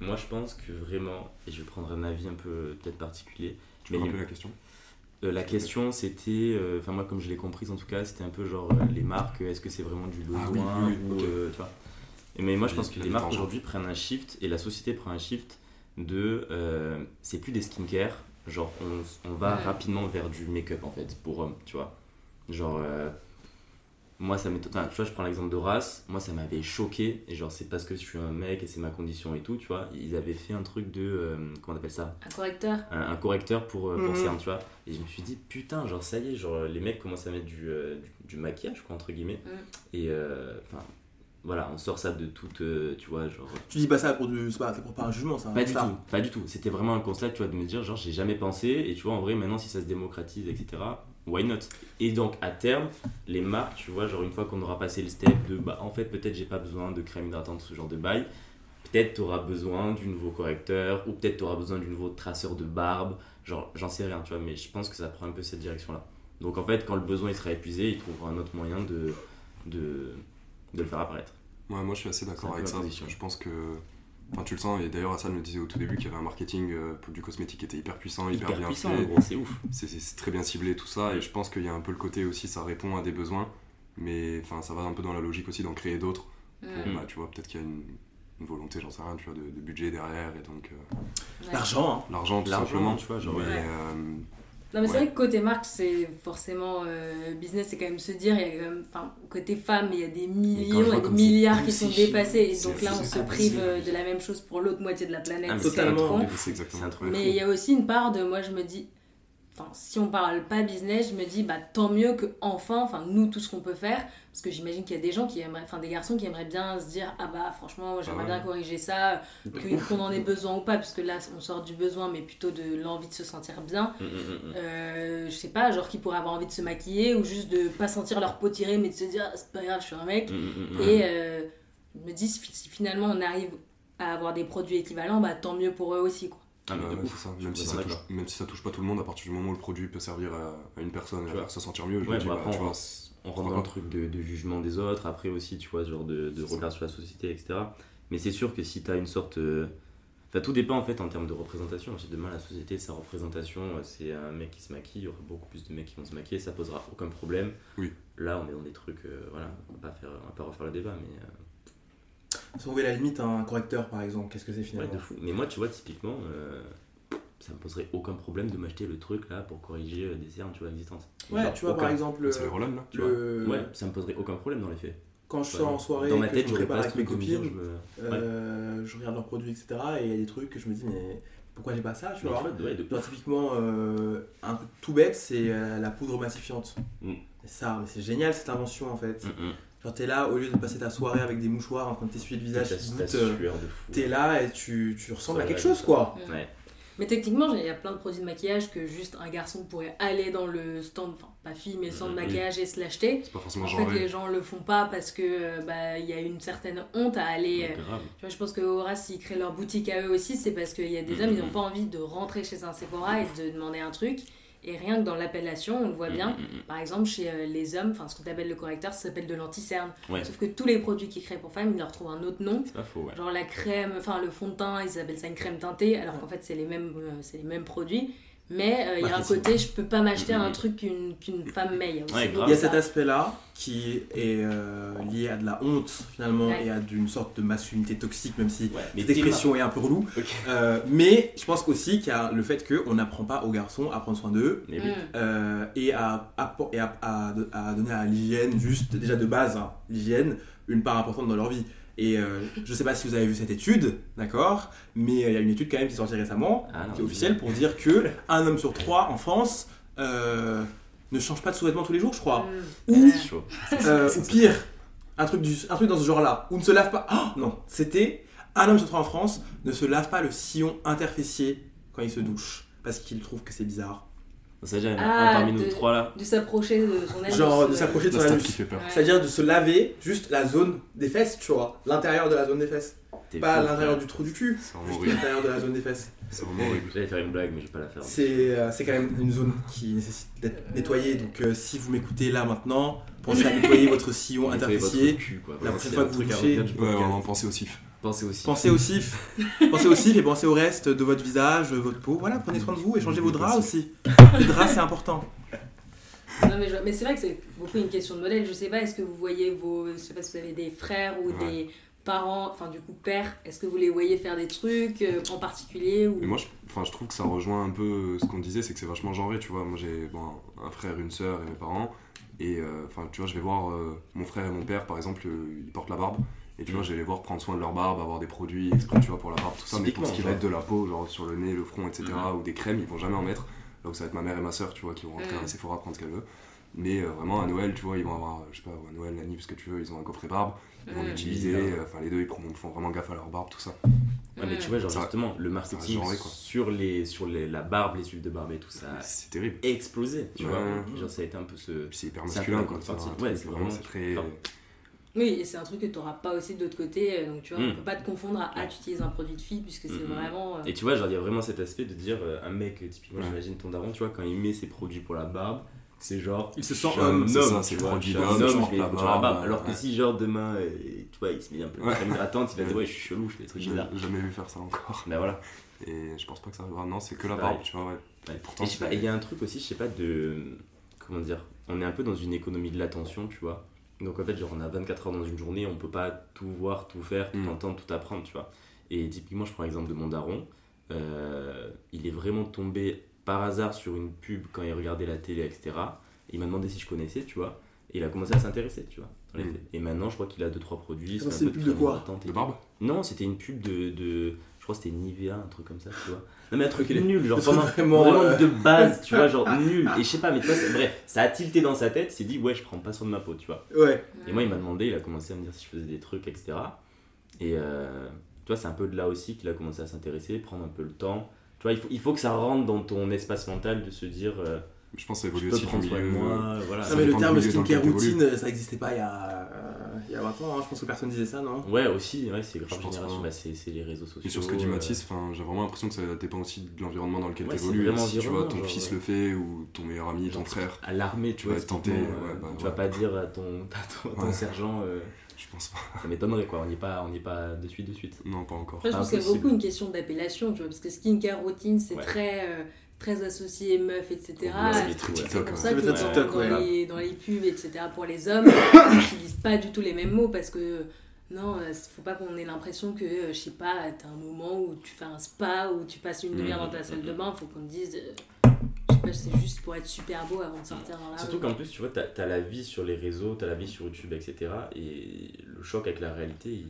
moi, je pense que vraiment, et je vais prendre un avis un peu peut-être particulier, Tu peux mais rappeler la question euh, la question c'était, euh, enfin moi comme je l'ai comprise en tout cas, c'était un peu genre euh, les marques, est-ce que c'est vraiment du besoin Ah oui, oui, oui, ou euh, tu vois. Et mais moi je pense que les marques aujourd'hui prennent un shift et la société prend un shift de, euh, c'est plus des skincare, genre on, on va Ouais. rapidement vers du make-up en fait pour hommes, tu vois. Genre euh, moi ça m'étonne, enfin, tu vois je prends l'exemple de race, moi ça m'avait choqué et genre c'est parce que je suis un mec et c'est ma condition et tout, tu vois. Ils avaient fait un truc de, euh, comment on appelle ça? Un correcteur. un, un correcteur pour, euh, pour Mhm. cernes, tu vois. Et je me suis dit, putain, genre ça y est, genre les mecs commencent à mettre du, euh, du, du maquillage, quoi, entre guillemets. Mhm. Et euh, enfin, voilà, on sort ça de toute, euh, tu vois, genre. Tu dis pas ça pour du. C'est pas, c'est pour pas un jugement, ça. Pas du ça. tout, pas du tout. C'était vraiment un constat, tu vois, de me dire, genre, j'ai jamais pensé, et tu vois, en vrai, maintenant, si ça se démocratise, etc., why not? Et donc, à terme, les marques, tu vois, genre, une fois qu'on aura passé le step de, bah, en fait, peut-être j'ai pas besoin de crème hydratante, ce genre de bail, peut-être tu auras besoin du nouveau correcteur, ou peut-être tu auras besoin du nouveau traceur de barbe, genre, j'en sais rien, tu vois, mais je pense que ça prend un peu cette direction-là. Donc, en fait, quand le besoin il sera épuisé, ils trouveront un autre moyen de, de, de le faire apparaître. Ouais, moi je suis assez d'accord avec ça. Je pense que. Enfin, tu le sens, et d'ailleurs, Hassan me disait au tout début qu'il y avait un marketing euh, pour du cosmétique qui était hyper puissant, hyper, Hyper bien puissant, fait. gros, c'est ouf. C'est c'est très bien ciblé, tout ça, et je pense qu'il y a un peu le côté aussi, ça répond à des besoins, mais enfin, ça va un peu dans la logique aussi d'en créer d'autres. Mm. Pour, bah, tu vois, peut-être qu'il y a une, une volonté, j'en sais rien, tu vois, de, de budget derrière, et donc euh. L'argent, hein. l'argent tout L'argent, simplement. tu vois, genre, Mais, ouais. euh, Non mais c'est vrai que côté marque c'est forcément euh, business c'est quand même se dire il y a quand même enfin côté femme il y a des millions et des milliards qui sont dépassés et donc là on se prive de la même chose pour l'autre moitié de la planète Ah, mais totalement. c'est truc. mais il y a aussi une part de moi je me dis enfin si on parle pas business je me dis bah tant mieux que enfin enfin nous tout ce qu'on peut faire parce que j'imagine qu'il y a des gens qui aimeraient enfin des garçons qui aimeraient bien se dire ah bah franchement j'aimerais Ah ouais. bien corriger ça qu'on en ait besoin ou pas parce que là on sort du besoin mais plutôt de l'envie de se sentir bien Mm, mm, mm, mm. euh, je sais pas, genre qui pourraient avoir envie de se maquiller ou juste de pas sentir leur peau tirée mais de se dire Ah, c'est pas grave, je suis un mec. Mm. Et euh, je me dis si si finalement on arrive à avoir des produits équivalents, bah tant mieux pour eux aussi quoi. Ah, Ouais, ça. Je Même si ça, touche, d'accord. même si ça touche pas tout le monde, à partir du moment où le produit peut servir à, à une personne et vois. faire se sentir mieux, je Ouais, dis, bon, bah, après, tu on, vois, on rentre dans le truc de, de jugement des autres, après aussi, tu vois, genre de, de regard sur la société, etc. Mais c'est sûr que si tu as une sorte. euh, Enfin, tout dépend en fait en termes de représentation. Si demain la société, sa représentation, euh, c'est un mec qui se maquille, il y aura beaucoup plus de mecs qui vont se maquiller, ça posera aucun problème. Oui. Là, on est dans des trucs, euh, voilà, on va pas, faire, on va pas refaire le débat, mais. euh, Trouver la limite un correcteur par exemple, qu'est-ce que c'est ouais, finalement de fou. Mais moi, tu vois, typiquement, euh, ça me poserait aucun problème de m'acheter le truc là pour corriger euh, des cernes, tu vois, existantes. Ouais, Genre, tu vois par exemple, c'est les Roland là tu vois. le... Ouais, ça me poserait aucun problème dans les faits. quand je Ouais, sors en soirée, dans ma que tête, je me j'aurais prépare avec mes copines, je me- euh, je regarde leurs produits, etc. Et il y a des trucs que je me dis, mais pourquoi j'ai pas ça, tu Mais vois ouais, de Genre typiquement, euh, un truc tout bête, c'est euh, la poudre massifiante. Mm. Ça, mais c'est génial cette invention en fait. Mm, mm. Genre t'es là, au lieu de passer ta soirée avec des mouchoirs en train de t'essuyer le visage euh, t'es là et tu, tu ressembles à quelque chose quoi. Ouais. Mais techniquement, il y a plein de produits de maquillage que juste un garçon pourrait aller dans le stand, enfin pas fille, mais stand de Mhm. maquillage et se l'acheter. C'est pas forcément En fait, genré. les gens le font pas parce que euh, bah, il y a une certaine honte à aller. euh, Grave. Tu vois, je pense que Horace, s'ils créent leur boutique à eux aussi, c'est parce qu'il y a des Mhm. hommes, ils n'ont pas envie de rentrer chez un Sephora et de demander un truc. Et rien que dans l'appellation, on le voit bien. Mm, mm, mm. Par exemple, chez euh, les hommes, enfin ce qu'on appelle le correcteur, ça s'appelle de l'anti-cerne. Ouais. Sauf que tous les produits qu'ils créent pour femmes, ils leur trouvent un autre nom. C'est pas faux, ouais. Genre la crème, enfin le fond de teint, ils appellent ça une crème teintée, alors qu'en fait c'est les mêmes, euh, c'est les mêmes produits. Mais euh, il y a un côté, je peux pas m'acheter Mhm. un truc qu'une qu'une femme met. Il y a aussi Ouais. Il y a cet aspect-là qui est euh, lié à de la honte finalement Ouais. et à d'une sorte de masculinité toxique, même si Ouais, mais cette expression est un peu relou. Euh, mais je pense aussi qu'il y a le fait qu'on n'apprend pas aux garçons à prendre soin d'eux oui. Mm. euh, et, à, à, et à, à- à donner à l'hygiène, juste déjà de base, hein, l'hygiène, une part importante dans leur vie. Et euh, je sais pas si vous avez vu cette étude, d'accord, mais euh, il y a une étude quand même qui est sortie récemment, Ah, non, qui est officielle, pour dire que un homme sur trois en France euh, ne change pas de sous-vêtements tous les jours, je crois. Ou, C'est chaud. euh, ou pire, un truc, du, un truc dans ce genre-là, ou ne se lave pas. Oh, non, c'était un homme sur trois en France ne se lave pas le sillon interfessier quand il se douche, parce qu'il trouve que c'est bizarre. Déjà, il y en a Ah, un parmi nous de- trois là. De s'approcher de son anus. Genre de s'approcher de son anus. C'est-à-dire de se laver juste la zone des fesses, tu vois, l'intérieur de la zone des fesses. T'es Pas l'intérieur du trou du cul, juste l'intérieur de la zone des fesses. C'est vraiment horrible. J'allais faire une blague, mais je vais pas la faire. C'est euh, c'est quand même une zone qui nécessite d'être nettoyée, donc euh, si vous m'écoutez là maintenant, pensez à nettoyer votre sillon interfessier. La prochaine fois que vous du Ouais, on en pensait aussi. Pensez aussi. Pensez au sif, pensez au et pensez au reste de votre visage, votre peau. Voilà, prenez soin de vous et changez vos draps aussi. Les draps, c'est important. Non, mais, je- mais c'est vrai que c'est beaucoup une question de modèle. Je sais pas, est-ce que vous voyez vos. Je sais pas si vous avez des frères ou Ouais. des parents, enfin du coup pères, est-ce que vous les voyez faire des trucs euh, en particulier ou... Mais moi, je, enfin, je trouve que ça rejoint un peu ce qu'on disait, c'est que c'est vachement genré, tu vois. Moi, j'ai bon, un frère, une sœur et mes parents. Et euh, enfin, tu vois, je vais voir euh, mon frère et mon père, par exemple, euh, ils portent la barbe. Et tu vois, je vais les voir prendre soin de leur barbe, avoir des produits exprès, tu vois, pour la barbe, tout ça. Mais pour ce qui va être de la peau, genre sur le nez, le front, etc., ou des crèmes, ils vont jamais en mettre. Donc ça va être ma mère et ma sœur, tu vois, qui vont rentrer Mm. à Sephora prendre ce qu'elles veulent. Mais euh, vraiment, à Noël, tu vois, ils vont avoir, je sais pas, à Noël, l'année, parce que tu veux, ils ont un coffret barbe. Ils vont Mm. l'utiliser, euh, enfin, les deux, ils prennent- font vraiment gaffe à leur barbe, tout ça. Ouais, mais tu vois, genre justement, le marketing sur, les, sur les, la barbe, les huiles de barbe et tout ça a C'est terrible. explosé, tu Ouais. vois. Genre, ça a été un peu ce. C'est hyper masculin, quoi. Ouais, c'est vraiment, très. Oui, et c'est un truc que tu n'auras pas aussi de l'autre côté. euh, Donc tu vois, on Mm. peut pas te confondre à ah, tu utilises un produit de fille puisque c'est Mm, mm. vraiment. euh, Et tu vois, genre, il y a vraiment cet aspect de dire, euh, un mec, typiquement, Ouais. j'imagine ton daron, tu vois, quand il met ses produits pour la barbe, c'est genre. Il se sent homme, c'est homme, ça, c'est produit je suis un d'homme, homme, je vais la pour la barbe. Alors que ouais. si, genre, demain, euh, tu vois, il se met un peu de crème hydratante, il va dire, Ouais. je suis chelou, je fais des trucs J'ai bizarres. jamais vu faire ça encore. Ben voilà. Et je pense pas que ça arrivera. Non, c'est que la barbe, tu vois, ouais. Pourtant, et il y a un truc aussi, je sais pas, de. Comment dire On est un peu dans une économie de l'attention, tu vois. Donc en fait, genre, on a 24 heures dans une journée, on peut pas tout voir, tout faire, tout Mm. entendre, tout apprendre, tu vois. Et typiquement, je prends l'exemple de mon daron. euh, il est vraiment tombé par hasard sur une pub quand il regardait la télé, etc. il m'a demandé si je connaissais, tu vois. Et il a commencé à s'intéresser, tu vois. dans les Mm. Et maintenant, je crois qu'il a 2-3 produits. Fait c'est un une pub de quoi? De barbe? Non, c'était une pub de, de. Je crois que c'était Nivea, un truc comme ça, tu vois. Non, mais un truc nul, genre vraiment, vraiment, vraiment euh, de base, tu vois, genre nul. Et je sais pas, mais tu vois, c'est- bref, ça a tilté dans sa tête, il s'est dit, ouais, je prends pas soin de ma peau, tu vois. Ouais. Et moi, il m'a demandé, il a commencé à me dire si je faisais des trucs, etc. Et euh, tu vois, c'est un peu de là aussi qu'il a commencé à s'intéresser, prendre un peu le temps. Tu vois, il faut, il faut que ça rentre dans ton espace mental de se dire, euh, Je pense que ça évolue aussi prendre soin de milieu. moi, voilà. Non, Ça mais le terme skincare routine, ça n'existait pas il y a, y a 20 ans. hein. Je pense que personne disait ça, non? Ouais, aussi, ouais, c'est grave génération, bah, c'est les réseaux sociaux. Et sur ce que dit euh, Mathis, enfin, j'ai vraiment l'impression que ça dépend aussi de l'environnement dans lequel Ouais, tu évolues. Si tu vois, ton fils le fait, ou ton meilleur ami, ton frère, à l'armée, tu Tu vas tenter, euh, bah, tu ouais. vas pas dire à ton, à ton, sergent, euh, je pense pas. ça m'étonnerait quoi, on n'y est pas, on n'y est pas de suite de suite. Non, pas encore. Après, je pense qu'il y a beaucoup une question d'appellation, tu vois, parce que skincare routine, c'est Ouais. très, euh, très associé meuf, etc. C'est TikTok, pour ça que dans, TikTok, dans ouais. les, dans les pubs, etc., pour les hommes, ils n'utilisent pas du tout les mêmes mots, parce que non, il faut pas qu'on ait l'impression que, euh, je sais pas, t'as un moment où tu fais un spa, où tu passes une demi-heure dans ta salle de bain, faut qu'on te dise, euh, je sais pas, c'est juste pour être super beau avant de sortir dans la Surtout qu'en plus, tu vois, t'as as la vie sur les réseaux, t'as la vie sur YouTube, etc. Et le choc avec la réalité, il,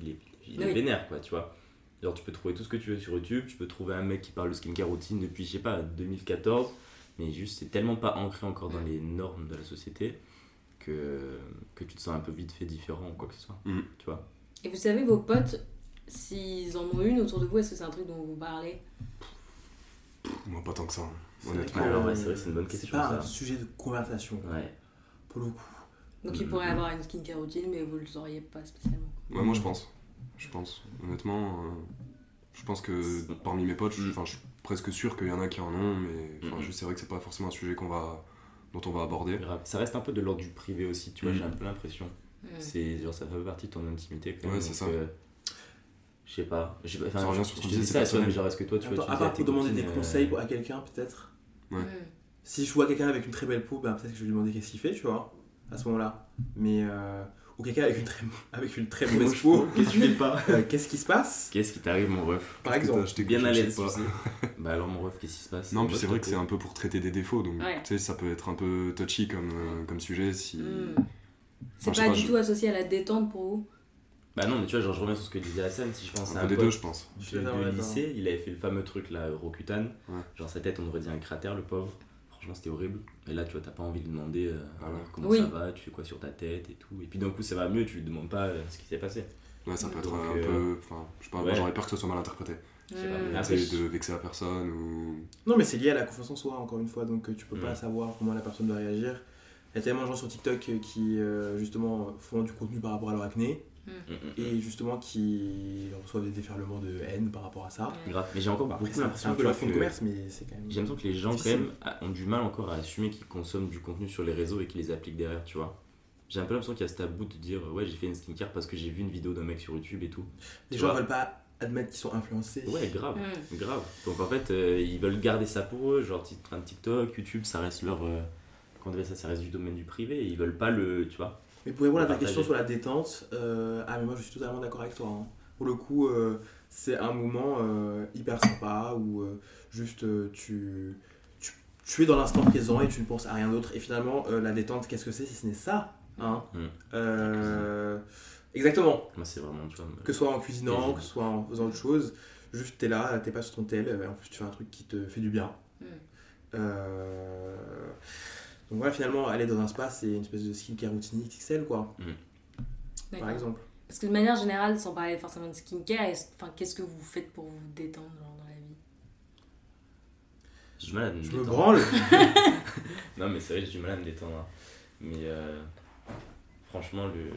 il est, il est Oui. vénère, quoi, tu vois. Genre, tu peux trouver tout ce que tu veux sur YouTube, tu peux trouver un mec qui parle de skincare routine depuis, je sais pas, 2014, mais juste, c'est tellement pas ancré encore dans les normes de la société que, que tu te sens un peu vite fait différent ou quoi que ce soit, Mhm. tu vois. Et vous savez, vos potes, s'ils en ont une autour de vous, est-ce que c'est un truc dont vous parlez? Moi, pas tant que ça, hein, C'est vrai honnêtement. euh, c'est vrai, c'est une bonne C'est question, pas ça. un sujet de conversation, Ouais. pour le coup. Donc il pourrait avoir une skincare routine, mais vous le sauriez pas spécialement. Ouais, moi, je pense. Je pense. Honnêtement, euh, je pense que parmi mes potes, je, enfin, je suis presque sûr qu'il y en a qui en ont, mais Mm. c'est vrai que c'est pas forcément un sujet qu'on va, dont on va aborder. Ça reste un peu de l'ordre du privé aussi, tu vois, Mm. j'ai un peu l'impression. Mm. C'est genre ça fait partie de ton intimité quand même. Ouais, c'est ça. euh, je sais pas. Je sais pas, Enfin, Ça revient sur ce ça, tu vois, personnel. mais genre est-ce que toi tu vois, Attends, tu à disais part pour demander des euh, conseils à quelqu'un, peut-être. Ouais. Si je vois quelqu'un avec une très belle peau, ben, peut-être que je vais lui demander qu'est-ce qu'il fait, tu vois, à ce moment-là. Mais. euh, ou quelqu'un avec une très, avec une très mauvaise peau, Qu'est-ce que tu fais pas euh, qu'est-ce qui se passe? Qu'est-ce qui t'arrive mon ref? Par exemple. Je t'ai Bien à l'aise. Bah alors mon ref, qu'est-ce qui se passe? Non, puis c'est vrai que c'est un peu pour traiter des défauts, donc Ouais. tu sais, ça peut être un peu touchy comme, euh, comme sujet si. Mm. Enfin, C'est pas pas, du je- tout associé à la détente pour vous? Bah non, mais tu vois, genre je reviens sur ce que disait Hassan, si je pense à Un peu des pote deux, je pense. Je suis de, de lycée, il avait fait le fameux truc là, Rokutan. Ouais. Genre sa tête, on aurait dit un cratère, le pauvre. Franchement, c'était horrible. Et là, tu vois, t'as pas envie de demander euh, Ah comment Oui. ça va, tu fais quoi sur ta tête et tout. Et puis d'un coup, ça va mieux, tu lui demandes pas euh, ce qui s'est passé. Ouais, ça peut être Donc, un euh, peu. Enfin, je sais pas, moi ouais. j'aurais peur que ce soit mal interprété. Pas, Mm. Après, je- de vexer la personne ou. Non, mais c'est lié à la confiance en soi, encore une fois, donc tu peux Mm. pas savoir comment la personne doit réagir. Il y a tellement de gens sur TikTok qui, euh, justement, font du contenu par rapport à leur acné Et justement qui reçoivent des déferlements de haine par rapport à ça. Grave. Mais j'ai encore beaucoup c'est l'impression un de que- commerce, mais c'est quand même. J'ai l'impression que les gens, quand même, ont du mal encore à assumer qu'ils consomment du contenu sur les réseaux et qu'ils les appliquent derrière, tu vois. J'ai un peu l'impression qu'il y a ce tabou de dire ouais, j'ai fait une skincare parce que j'ai vu une vidéo d'un mec sur YouTube et tout. Les tu gens veulent pas admettre qu'ils sont influencés. Ouais, grave, Mm. grave. Donc en fait, euh, ils veulent garder ça pour eux, genre un TikTok, YouTube, ça reste leur. euh, comment on appelle ça, ça reste du domaine du privé et ils veulent pas le. Tu vois. Mais pour répondre à ta question sur la détente, euh, ah mais moi je suis totalement d'accord avec toi. hein. Pour le coup, euh, c'est un moment euh, hyper sympa où euh, juste euh, tu, tu, tu es dans l'instant présent et tu ne penses à rien d'autre. Et finalement, euh, la détente, qu'est-ce que c'est si ce n'est ça hein? Mm. Euh, Exactement. Moi, c'est vraiment, tu vois. me- Que ce soit en cuisinant, Cuisine. que ce soit en faisant autre chose, juste t'es là, t'es pas sur ton tel, en plus tu fais un truc qui te fait du bien. Mm. Euh, Donc voilà, finalement, aller dans un spa, c'est une espèce de skincare routine XXL, quoi, par D'accord. exemple. Parce que de manière générale, sans parler forcément de skincare, enfin, qu'est-ce que vous faites pour vous détendre genre, dans la vie? J'ai du mal à me Je me branle. Non, mais c'est vrai, j'ai du mal à me détendre. hein. Mais euh, franchement, le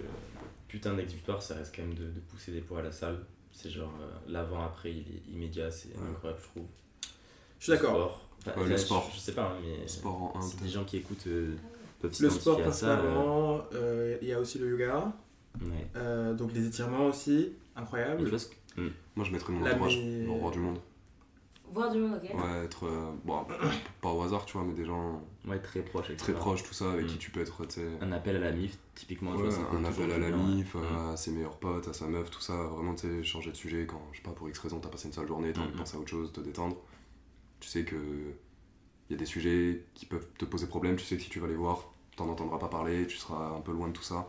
putain d'exutoire, ça reste quand même de, de pousser des poids à la salle. C'est genre euh, l'avant-après, il est immédiat, c'est Ouais. incroyable, je trouve. Je suis d'accord. Enfin, Ouais, le sport. Je, sais pas, hein, mais Sport en un, des gens qui écoutent euh, peuvent Le sport ça. euh, principalement, euh, il y a aussi le yoga, ouais. euh, donc les étirements aussi, incroyable. que- Moi je mettrais mon entourage mais- au revoir du monde. Voir du monde, ok Ouais, être. euh, bon, pas au hasard, tu vois, mais des gens Ouais, très proche. etc. très proches, tout ça, avec qui tu peux être, tu sais. Un appel à la MIF, typiquement. tu Ouais, vois, un appel à la bien, mif, Mm. à ses meilleurs potes, à sa meuf, tout ça, vraiment tu sais, changer de sujet quand, je sais pas, pour X raison, t'as passé une sale journée, t'as envie de penser à autre chose, te détendre. Tu sais que il y a des sujets qui peuvent te poser problème, tu sais que si tu vas les voir, t'en entendras pas parler, tu seras un peu loin de tout ça.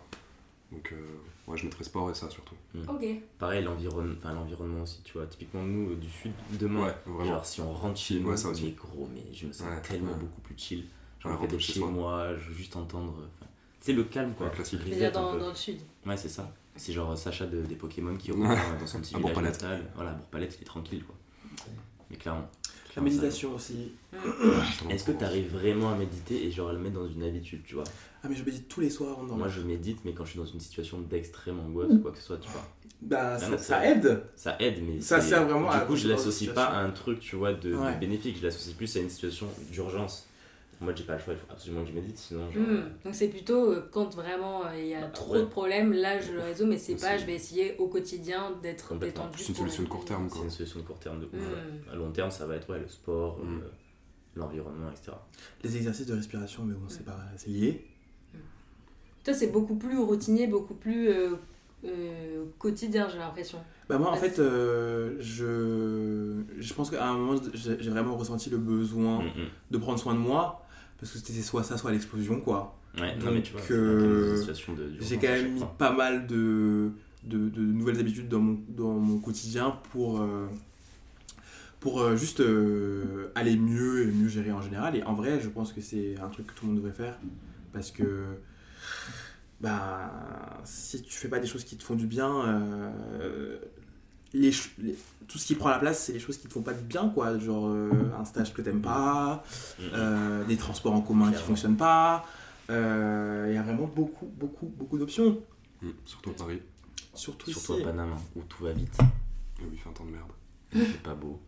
Donc, euh, ouais, je mettrais sport et ça surtout. Ok. Pareil, l'environnement, aussi, tu vois. Typiquement, nous, euh, du sud, demain, Ouais, vraiment. genre si on rentre chez Ouais, nous, ça aussi. mais gros, mais je me sens Ouais, tellement ouais. beaucoup plus chill. Genre, le fait chez soi. moi, je veux juste entendre. Tu sais, le calme, quoi. Ouais, classique. Reset dans, le sud. Ouais, c'est ça. C'est genre Sacha de, des Pokémon qui Ouais. reprend dans son petit village natal. Voilà, Bourg-Palette, il est tranquille, quoi. Mais clairement. La méditation aussi. Est-ce que tu arrives vraiment à méditer et genre à le mettre dans une habitude, tu vois? Ah mais je médite tous les soirs avant de dormir. Moi, je médite, mais quand je suis dans une situation d'extrême angoisse ou quoi que ce soit, tu vois. Bah Ah, ça, aide. Ça aide, mais. Ça c'est- sert vraiment Du à coup, je contrôler la l'associe pas à un truc, tu vois, de, bénéfique. Je l'associe plus à une situation d'urgence. Moi, j'ai pas le choix, il faut absolument que je médite, sinon. genre, Hmm. Donc c'est plutôt euh, quand vraiment euh, il y a Bah, trop ouais. de problèmes, là je le réseau, mais c'est pas je vais essayer au quotidien d'être Complètement. détendu. C'est une solution de court terme, C'est une solution de court terme de ouf. Mm. ouais. À long terme, ça va être ouais, le sport, Mm. euh, l'environnement, etc. Les exercices de respiration, mais bon, c'est pas, c'est lié. Toi c'est beaucoup plus routinier, beaucoup plus euh, euh, quotidien j'ai l'impression. Bah moi en fait, euh, je, je pense qu'à un moment, j'ai vraiment ressenti le besoin Mm, de prendre soin de moi, parce que c'était soit ça, soit l'explosion, quoi. Ouais, non, mais tu vois, euh, J'ai quand même mis pas mal de, de, de nouvelles habitudes dans mon, dans mon quotidien pour, euh, pour euh, juste aller mieux et mieux gérer en général. Et en vrai, je pense que c'est un truc que tout le monde devrait faire parce que bah, si tu fais pas des choses qui te font du bien, les, ch- les- tout ce qui prend la place, c'est les choses qui te font pas de bien, quoi. Genre euh, un stage que t'aimes pas, Mm. euh, des transports en commun qui fonctionnent pas. Euh, Il y a vraiment beaucoup, beaucoup, beaucoup d'options. Mm, Surtout à Paris. Surtout, Surtout ici. à Panama, où tout va vite, Et oui, il fait un temps de merde. c'est pas beau.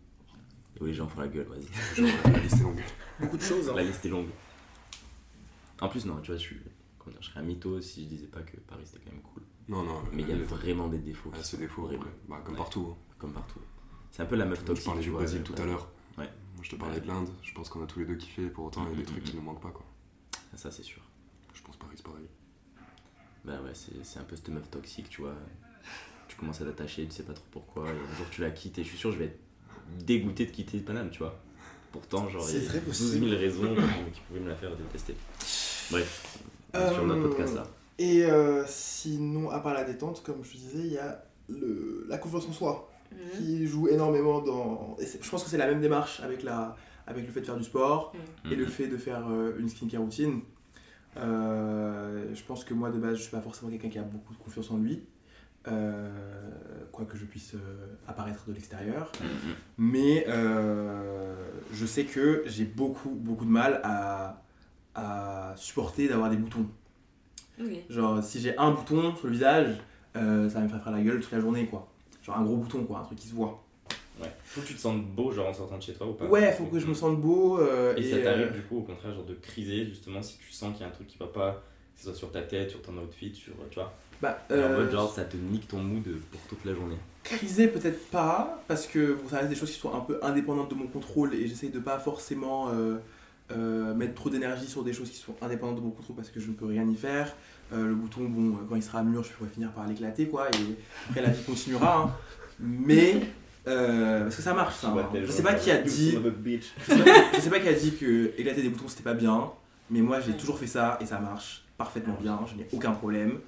Et où les gens font la gueule, vas-y. Genre, la liste est longue. Beaucoup de choses. hein. La liste est longue. En plus, non, tu vois, je suis. comment dire, je serais un mytho si je disais pas que Paris c'était quand même cool. Non, non. Mais il y a vraiment des défauts. Ah, ce défaut, ouais. bah, comme Ouais. partout. hein. Comme partout. C'est un peu la meuf Je toxique. parlais tu du vois, Brésil euh, tout à l'heure. Ouais. Moi, je te parlais de l'Inde. Je pense qu'on a tous les deux kiffé. Pour autant, il y a des trucs qui nous manquent pas, quoi. Ça, c'est sûr. Je pense Paris, c'est pareil. Bah ouais, c'est c'est un peu cette meuf toxique, tu vois. Tu commences à t'attacher, tu sais pas trop pourquoi. Et un jour, tu la quittes et je suis sûr, je vais être dégoûté de quitter Paname, tu vois. Pourtant, genre, C'est il y a très 12 possible. 000 raisons qui- qui pouvaient me la faire détester. Bref, sur notre Euh, podcast là. Et euh, sinon, à part la détente, comme je disais, il y a le, la confiance en soi Mhm. qui joue énormément dans. et je pense que c'est la même démarche avec, la, avec le fait de faire du sport et le Mhm. fait de faire euh, une skincare routine. Euh, je pense que moi de base, je suis pas forcément quelqu'un qui a beaucoup de confiance en lui, euh, quoi que je puisse euh, apparaître de l'extérieur. Mhm. Mais euh, je sais que j'ai beaucoup, beaucoup de mal à, à supporter d'avoir des boutons. Genre, si j'ai un bouton sur le visage, euh, ça va me faire faire la gueule toute la journée, quoi. Genre un gros bouton, quoi, un truc qui se voit. Ouais. Faut que tu te sentes beau, genre en sortant de chez toi ou pas? Ouais, faut que je me sente beau. euh, Et, ça t'arrive euh, du coup au contraire genre de criser justement si tu sens qu'il y a un truc qui va pas, que ce soit sur ta tête, sur ton outfit, sur tu vois? bah, en mode genre ça te nique ton mood pour toute la journée. Criser peut-être pas, parce que bon, ça reste des choses qui sont un peu indépendantes de mon contrôle et j'essaye de pas forcément euh, euh, mettre trop d'énergie sur des choses qui sont indépendantes de mon contrôle parce que je ne peux rien y faire. Euh, le bouton, bon, quand il sera mûr, je pourrais finir par l'éclater, quoi, et après la vie continuera. hein. Mais, euh, parce que ça marche, ça. hein. Je sais pas qui a dit, je sais pas, je sais pas qui a dit que éclater des boutons c'était pas bien, mais moi j'ai Ouais. toujours fait ça et ça marche parfaitement bien, je n'ai aucun problème.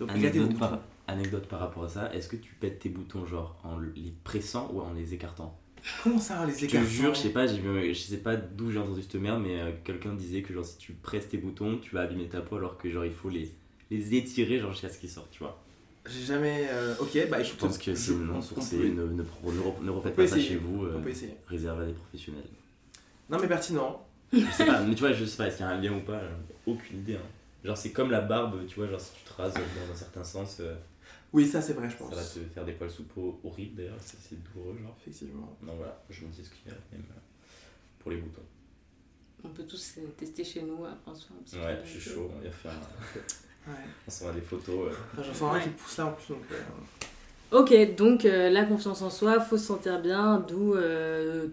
Donc éclater des boutons. par, anecdote par rapport à ça, est-ce que tu pètes tes boutons genre en les pressant ou en les écartant? Comment ça, les Je te jure, je sais pas, je sais pas d'où j'ai entendu cette merde, mais euh, quelqu'un disait que genre si tu presses tes boutons, tu vas abîmer ta peau alors que genre il faut les, les étirer genre jusqu'à ce qu'ils sortent, tu vois. J'ai jamais. euh, ok, bah Je pense que c'est non on sourcé, peut- ne, ne, refaites pas ça chez vous, euh, On peut essayer. réservé à des professionnels. Non, mais pertinent. Je sais pas, mais tu vois, je sais pas, est-ce qu'il y a un lien ou pas euh, Aucune idée. hein. Genre, c'est comme la barbe, tu vois, genre si tu te rases dans un certain sens, Oui, ça c'est vrai, je ça pense. va te faire des poils sous peau horribles d'ailleurs, c'est c'est douloureux, genre. Effectivement. Donc voilà, je me dis ce qu'il y a même euh, pour les boutons. On peut tous euh, tester chez nous, hein, François. un petit Ouais, je suis chaud, on va faire un- Ouais. on s'en va des photos. euh. Enfin, J'en sens un Ouais. qui pousse là en plus, donc. euh, Ok, donc euh, la confiance en soi, faut se sentir bien, d'où euh,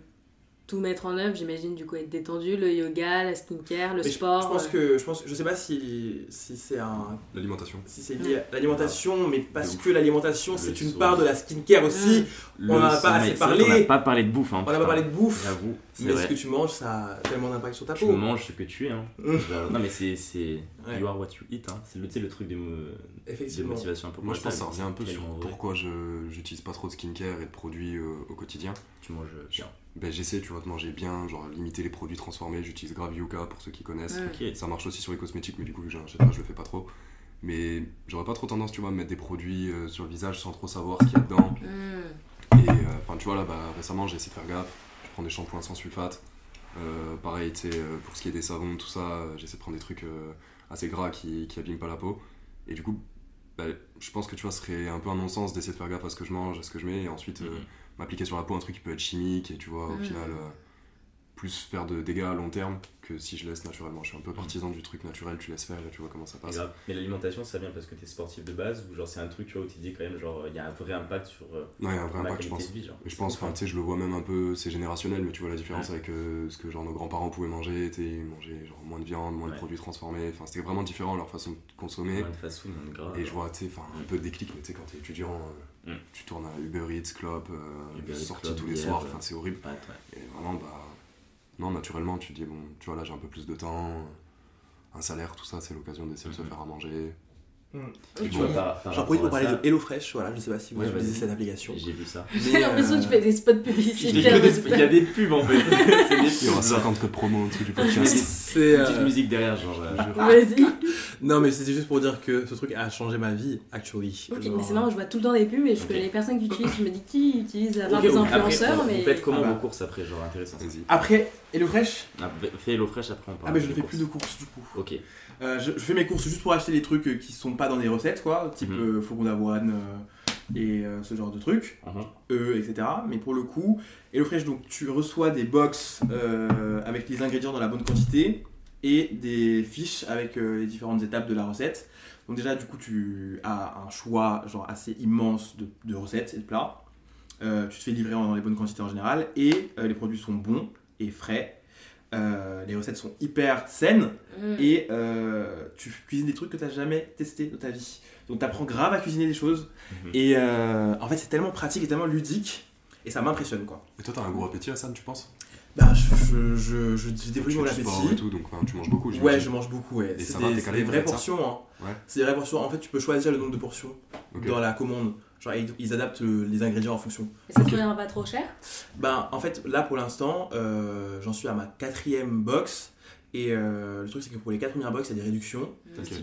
tout mettre en œuvre, j'imagine, du coup, être détendu, le yoga, la skincare, le mais sport. Je, pense euh, que. Je, pense, je sais pas si, si c'est un. L'alimentation. Si c'est lié à l'alimentation, mais parce que l'alimentation c'est une part de la skincare aussi. On en a pas assez parlé. qu'on n'a pas parlé de bouffe, hein. On a pas parlé de bouffe, J'avoue, mais ce que tu manges ça a tellement d'impact sur ta Tu peau. manges ce que tu es, hein. Mm. Non, mais c'est. Ouais. You are what you eat, hein. C'est le, truc de, mo- de Effectivement. motivation un peu. Moi, je pense que ça revient un peu sur pourquoi je j'utilise pas trop de skincare et de produits euh, au quotidien. Tu manges bien. Ben, j'essaie, tu vois, de manger bien, genre limiter les produits transformés. J'utilise grave Yuka pour ceux qui connaissent. Mm. Ok. Ça marche aussi sur les cosmétiques, mais du coup, vu que j'en achète pas, je le fais pas trop. Mais j'aurais pas trop tendance, tu vois, à mettre des produits euh, sur le visage sans trop savoir ce qu'il y a dedans. hmm. Et euh, enfin, tu vois, là, bah, récemment, j'ai essayé de faire gaffe. Je prends des shampoings sans sulfate. Euh, pareil, tu sais, pour ce qui est des savons, tout ça, j'essaie de prendre des trucs euh, assez gras qui, qui abîment pas la peau. Et du coup, bah, je pense que tu vois, ce serait un peu un non-sens d'essayer de faire gaffe à ce que je mange, à ce que je mets, et ensuite euh, Mhm. m'appliquer sur la peau un truc qui peut être chimique, et tu vois, au Mhm. final, euh, plus faire de dégâts à long terme que si je laisse naturellement. Je suis un peu partisan du truc naturel, tu laisses faire, et tu vois comment ça passe. Mais l'alimentation, ça vient parce que t'es sportif de base ou genre c'est un truc tu vois, où tu dis quand même genre il y a un vrai impact sur euh, Ouais, un vrai impact, je pense. vie. Genre. Et je pense, enfin, tu sais, je le vois même un peu, c'est générationnel, mais tu vois la différence Ouais. avec euh, ce que genre nos grands-parents pouvaient manger, ils mangeaient genre moins de viande, moins de produits transformés, enfin c'était vraiment différent leur façon de consommer. Moins de fast food, moins de gras. Et je vois, tu sais, enfin un peu de déclic, mais tu sais, quand t'es étudiant, euh, Mm. tu tournes à Uber Eats, Club, euh, Uber Club, tous les soirs, enfin c'est horrible. Ouais. Et vraiment, bah, non, naturellement, tu te dis, bon, tu vois, là j'ai un peu plus de temps, un salaire, tout ça, c'est l'occasion d'essayer de se Mhm. faire à manger. Et Ok. tu vois, par- par J'en profite pour parler ça, de HelloFresh, voilà, je sais pas si vous Ouais, utilisez cette application. J'ai vu ça. J'ai l'impression que tu euh, fais des spots a publicitaires. il y a des pubs en fait. c'est des Il y aura pubs. genre. 50 codes promo au-dessus du podcast. C'est. Une petite euh, musique derrière, genre. euh, Vas-y. Non, mais c'était juste pour dire que ce truc a changé ma vie, actually. Ok, Genre, mais c'est marrant, je vois tout le temps des pubs et je connais les personnes qui utilisent. Je me dis qui utilise à part ok, des après, influenceurs, mais. Vous faites comment Ah bah. vos courses après, genre intéressant. Vas-y. Après, HelloFresh Ah, fais l'eau fraîche après on parle. Ah, mais je des ne fais courses. plus de courses du coup. Ok. Euh, je, je fais mes courses juste pour acheter les trucs euh, qui sont pas dans des recettes, quoi, type Mhm. euh, flocons d'avoine euh, et euh, ce genre de trucs, Mhm. œufs, etc. Mais pour le coup, HelloFresh, donc tu reçois des box euh, avec les ingrédients dans la bonne quantité et des fiches avec euh, les différentes étapes de la recette. Donc déjà, du coup, tu as un choix genre assez immense de, de recettes et de plats. Euh, tu te fais livrer dans les bonnes quantités en général et euh, les produits sont bons et frais. Euh, les recettes sont hyper saines Mm. et euh, tu cuisines des trucs que tu n'as jamais testé dans ta vie. Donc tu apprends grave à cuisiner des choses. Mhm. Et euh, en fait, c'est tellement pratique et tellement ludique. Et ça m'impressionne quoi. Et toi, t'as un gros appétit, Hassan, tu penses? Bah, je, je, je, je, Tu mon sport et appétit. tout, donc enfin, tu manges beaucoup. Ouais, je mange beaucoup. Ouais. C'est des, vraies portions. Hein. Ouais. C'est des vraies portions. En fait, tu peux choisir le nombre de portions dans la commande. Genre, ils, ils adaptent les ingrédients en fonction. Et ça te Ok. revient pas trop cher? Ben, en fait, là pour l'instant, euh, j'en suis à ma quatrième box. Et euh, le truc, c'est que pour les quatre premières box, il y a des réductions.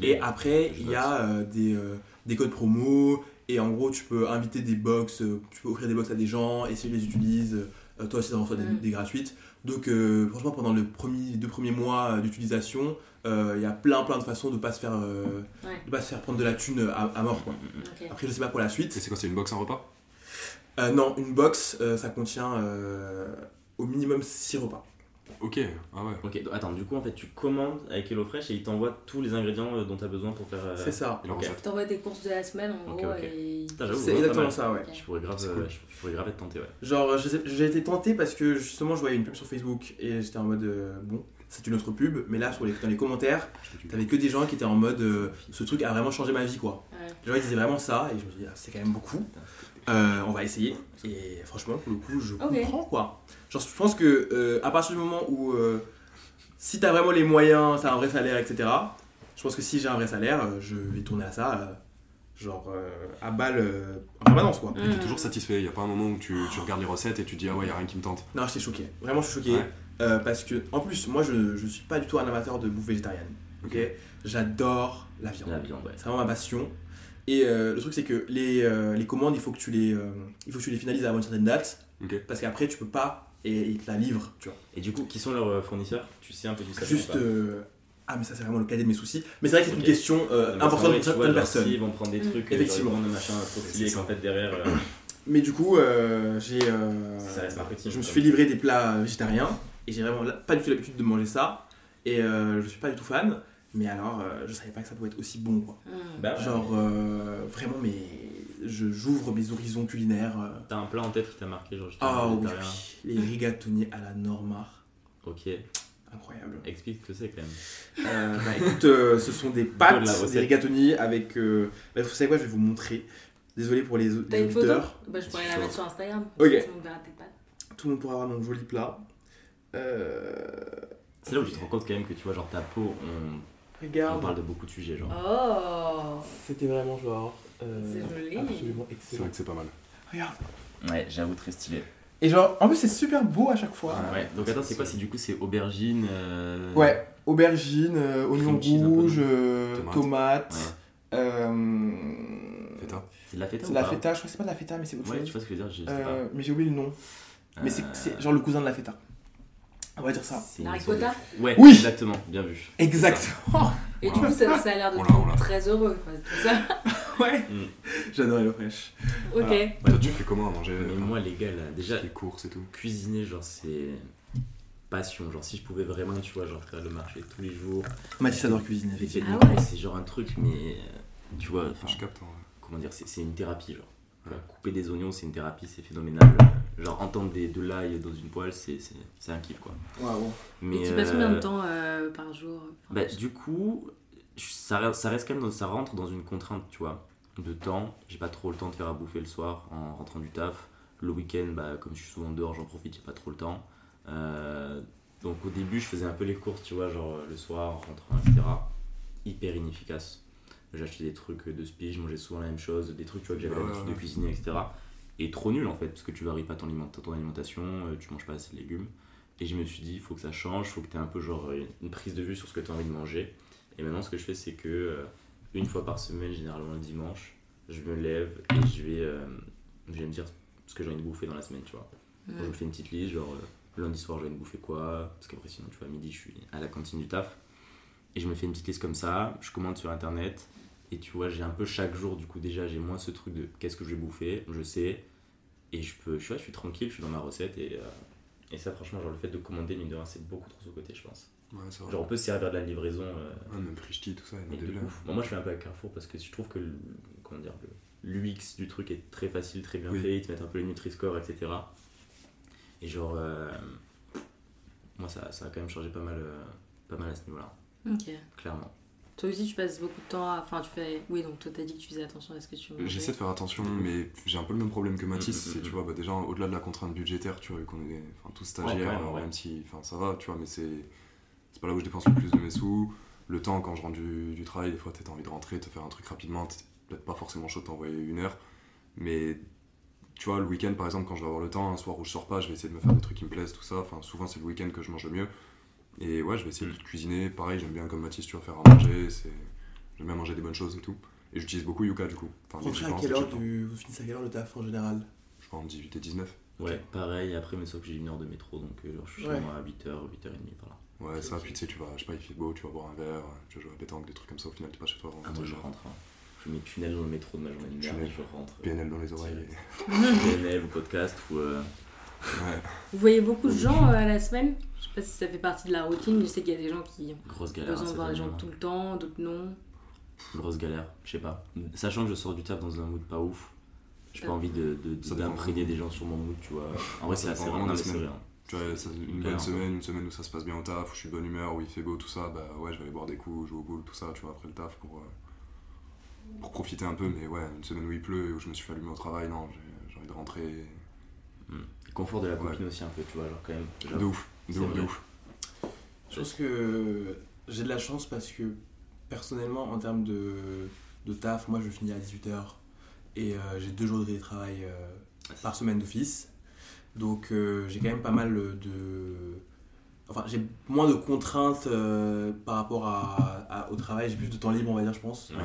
Et après, il y a euh, des, euh, des codes promo. Et en gros, tu peux inviter des box, tu peux offrir des box à des gens, et s'ils les utilisent, euh, toi aussi, tu en reçois des, Mm. des gratuites. Donc, euh, franchement, pendant le premier, les deux premiers mois euh, d'utilisation, euh, il y a plein, plein de façons de pas se faire, euh, Ouais. de pas se faire prendre de la thune à, à mort. Quoi. Ok. Après, je sais pas pour la Et suite. c'est quoi, c'est une box, un repas? Euh, non, une box, euh, ça contient euh, au minimum 6 repas. Ok, ah ouais. Ok, donc, attends, du coup en fait tu commandes avec HelloFresh et il t'envoie tous les ingrédients euh, dont tu as besoin pour faire. euh, C'est ça. Ok. recette T'envoies tes courses de la semaine en Ok, gros ok. et. Putain, j'avoue, C'est ouais, pas exactement mal. ça, ouais. Je pourrais grave, C'est euh, cool. je pourrais grave être tenté, ouais. Genre, je sais- j'ai été tenté parce que justement, je voyais une pub sur Facebook et j'étais en mode euh, bon, c'est une autre pub, mais là, sur les, dans les commentaires, t'avais que des gens qui étaient en mode euh, ce truc a vraiment changé ma vie quoi. Ouais. Les gens ils disaient vraiment ça et je me dis ah, c'est quand même beaucoup. Euh, on va essayer et franchement, pour le coup, je Ok. comprends quoi. Genre, je pense que euh, à partir du moment où euh, si t'as vraiment les moyens, t'as un vrai salaire, etc., je pense que si j'ai un vrai salaire, euh, je vais tourner à ça. euh, Genre euh, à balle euh, en permanence quoi. Et t'es toujours satisfait, il y a pas un moment où tu, tu regardes les recettes et tu dis ah ouais, y a rien qui me tente. Non, j'étais choqué. Vraiment, je suis choqué. Ouais. Euh, parce que, en plus, moi, je, je suis pas du tout un amateur de bouffe végétarienne. Ok? J'adore la viande. La viande, ouais. C'est vraiment ma passion. Et euh, le truc, c'est que les, euh, les commandes, il faut, que tu les, euh, il faut que tu les finalises avant une certaine date. Ok. Parce qu'après, tu peux pas. Et ils te la livrent, tu vois. Et du coup, qui sont leurs euh, fournisseurs? Tu sais un peu du ça Juste. euh, Ah, mais ça, c'est vraiment le cadet de mes soucis. Mais c'est vrai que c'est une question euh, importante pour certaines personnes. Ils vont prendre des Mm. trucs, Effectivement. Effectivement. machin trop stylé C'est ça. qu'en fait derrière. euh, Mais du coup, euh, j'ai. euh, Ça reste marketing, je me suis fait livrer des plats végétariens. Et j'ai vraiment pas du tout l'habitude de manger ça. Et euh, je suis pas du tout fan. Mais alors, euh, je savais pas que ça pouvait être aussi bon, quoi. Mm. Bah. Genre, euh, vraiment, mais je j'ouvre mes horizons culinaires. euh. T'as un plat en tête qui t'a marqué, genre justement Ah oui, végétarien. les rigatoni à la Norma. Ok, Incroyable. explique ce que c'est quand même. Euh, bah écoute, euh, ce sont des Donne pâtes, recette. des rigatoni avec. euh, Bah, vous savez quoi, je vais vous montrer. Désolé pour les, T'as les une photo auditeurs. Bah, je pourrais la mettre sur Instagram. Ok. Verra tes pattes. Tout le monde pourra avoir mon joli plat. Euh, C'est là où tu te rends compte quand même que tu vois, genre ta peau, on, on parle de beaucoup de sujets, genre. Oh C'était vraiment genre. euh, C'est joli. Absolument C'est excellent. vrai que c'est pas mal. Regarde. Ouais, j'avoue, très stylé. Et genre, en plus, c'est super beau à chaque fois. Ouais, donc attends, c'est quoi C'est du coup, c'est aubergine. euh, Ouais, aubergine, euh, oignon rouge, euh, Tomate. tomate. Ouais. euh, Feta. C'est de la feta c'est de la pas feta, je crois que c'est pas de la feta, mais c'est autre Ouais, chose. tu vois ce que je veux dire je sais Euh, mais j'ai oublié le nom. pas. Mais c'est- c'est genre le cousin de la feta. On va dire ça. ricotta Ouais, Oui exactement, bien vu. Exactement. Et du coup, ça, ça a l'air de On te rendre très heureux. quoi, tout ça. ouais. Mm. J'adore le fraîche. Ok. Voilà. Toi, tu fais comment à manger Mais enfin, moi, les gars, là, déjà, les courses et tout cuisiner, genre, c'est passion. Genre, si je pouvais vraiment, tu vois, genre, faire le marché tous les jours. Mathis adore cuisiner. Ah ouais. C'est genre un truc, mais euh, tu vois, enfin, Je capte. hein. comment dire, c'est une thérapie, genre. Couper des oignons, c'est une thérapie, c'est phénoménal. Genre, entendre des, de l'ail dans une poêle, c'est un kiff, quoi. Mais, Et tu passes combien de euh, temps euh, par jour enfin, Bah, du coup, ça, reste- ça reste quand même, dans- ça rentre dans une contrainte, tu vois, de temps. J'ai pas trop le temps de faire à bouffer le soir en rentrant du taf. Le week-end, bah, comme je suis souvent dehors, j'en profite, j'ai pas trop le temps. Euh, donc au début, je faisais un peu les courses, tu vois, genre le soir, en rentrant, etc. Hyper inefficace. J'achetais des trucs de spi, je mangeais souvent la même chose, des trucs tu vois, que j'avais Ouais, l'habitude ouais. de cuisiner, etc. Et trop nul en fait, parce que tu varies pas ton, aliment- ton alimentation, euh, tu manges pas assez de légumes. Et je me suis dit, il faut que ça change, il faut que tu aies un peu genre une prise de vue sur ce que tu as envie de manger. Et maintenant, ce que je fais, c'est que euh, une fois par semaine, généralement le dimanche, je me lève et je vais, euh, je vais me dire ce que j'ai envie de bouffer dans la semaine, tu vois. Donc, je me fais une petite liste, genre euh, lundi soir, j'ai envie de bouffer quoi Parce qu'après, sinon, tu vois, à midi, je suis à la cantine du taf. Et je me fais une petite liste comme ça, je commande sur internet. Et tu vois, j'ai un peu chaque jour, du coup, déjà, j'ai moins ce truc de qu'est-ce que je vais bouffer, je sais. Et je peux, je suis, je suis tranquille, je suis dans ma recette. Et, euh, et ça, franchement, genre le fait de commander, mine de rien, c'est beaucoup trop sous-côté, je pense. Ouais, c'est vrai. Genre, on peut se servir de la livraison. euh, Ouais, même Frishti, tout ça, de ouf. Bon, moi, je fais un peu avec Carrefour parce que je trouve que le, comment dire, le- l'UX du truc est très facile, très bien Oui. fait. Ils te mettent un peu les Nutri-Score, etc. Et genre, euh, moi, ça, ça a quand même changé pas mal, euh, pas mal à ce niveau-là, Ok. clairement. Toi aussi, tu passes beaucoup de temps à. Enfin, tu fais. Oui, donc toi, t'as dit que tu faisais attention à ce que tu mangeais. J'essaie de faire attention, mais j'ai un peu le même problème que Mathis. Mm, mm, c'est, mm, tu mm. vois, bah, déjà, au-delà de la contrainte budgétaire, tu vois, vu qu'on est enfin, tous stagiaires, Ouais, ouais. même si enfin, ça va, tu vois, mais c'est, c'est pas là où je dépense le plus de mes sous. Le temps, quand je rentre du, du travail, des fois, t'as envie de rentrer, te faire un truc rapidement, t'es peut-être pas forcément chaud de t'envoyer une heure, mais tu vois, le week-end, par exemple, quand je vais avoir le temps, un soir où je sors pas, je vais essayer de me faire des trucs qui me plaisent, tout ça. Enfin, souvent, c'est le week-end que je mange le mieux. Et ouais, je vais essayer de cuisiner. Pareil, j'aime bien, comme Mathis, tu vas faire à manger. C'est... J'aime bien manger des bonnes choses et tout. Et j'utilise beaucoup Yuka, du coup. Enfin, à quelle heure du... Vous finissez à quelle heure le taf en général? Je crois en 18 et 19. Ouais, pareil. Après, mais sauf que j'ai une heure de métro, donc euh, genre, je suis chez Ouais. moi à 8h, 8h30 par là. Ouais, ça, puis tu sais, tu vas, je sais pas, il fait beau, tu vas boire un verre, tu vas jouer à pétanque, des trucs comme ça, au final, t'es pas chez toi avant Ah, moi, je 22 heures. rentre. hein. Je mets tunnel dans le métro de ma journée de merde Tunnel. et je rentre. PNL dans les oreilles. PNL ou podcast ou. euh, Ouais. Vous voyez beaucoup de gens euh, à la semaine? Je sais pas si ça fait partie de la routine. Je sais qu'il y a des gens qui ont grosse galère. besoin hein, de voir les gens tout le temps, d'autres non. Grosse galère, je sais pas. Sachant que je sors du taf dans un mood pas ouf, j'ai pas envie de, de- Ça d'imprégner des gens sur mon mood, tu vois. En vrai, Ça c'est assez dépend mais c'est semaines. vrai, hein. Tu vois, ça- une bonne semaine, une semaine où ça se passe bien au taf, où je suis de bonne humeur, où il fait beau, tout ça, bah ouais, je vais aller boire des coups, jouer au boule, tout ça, tu vois, après le taf pour, euh, pour profiter un peu. Mais ouais, une semaine où il pleut et où je me suis fait allumer au travail, non, j'ai, j'ai envie de rentrer. Le confort de la Ouais. copine aussi un peu, tu vois, genre quand même. genre- De ouf, de c'est ouf, de ouf. Je pense que j'ai de la chance parce que personnellement, en termes de, de taf, moi je finis à 18h et euh, j'ai deux jours de télétravail euh, par semaine d'office. Donc euh, j'ai quand même pas mal de. Enfin, j'ai moins de contraintes euh, par rapport à, à- au travail, j'ai plus de temps libre, on va dire, je pense. Ouais.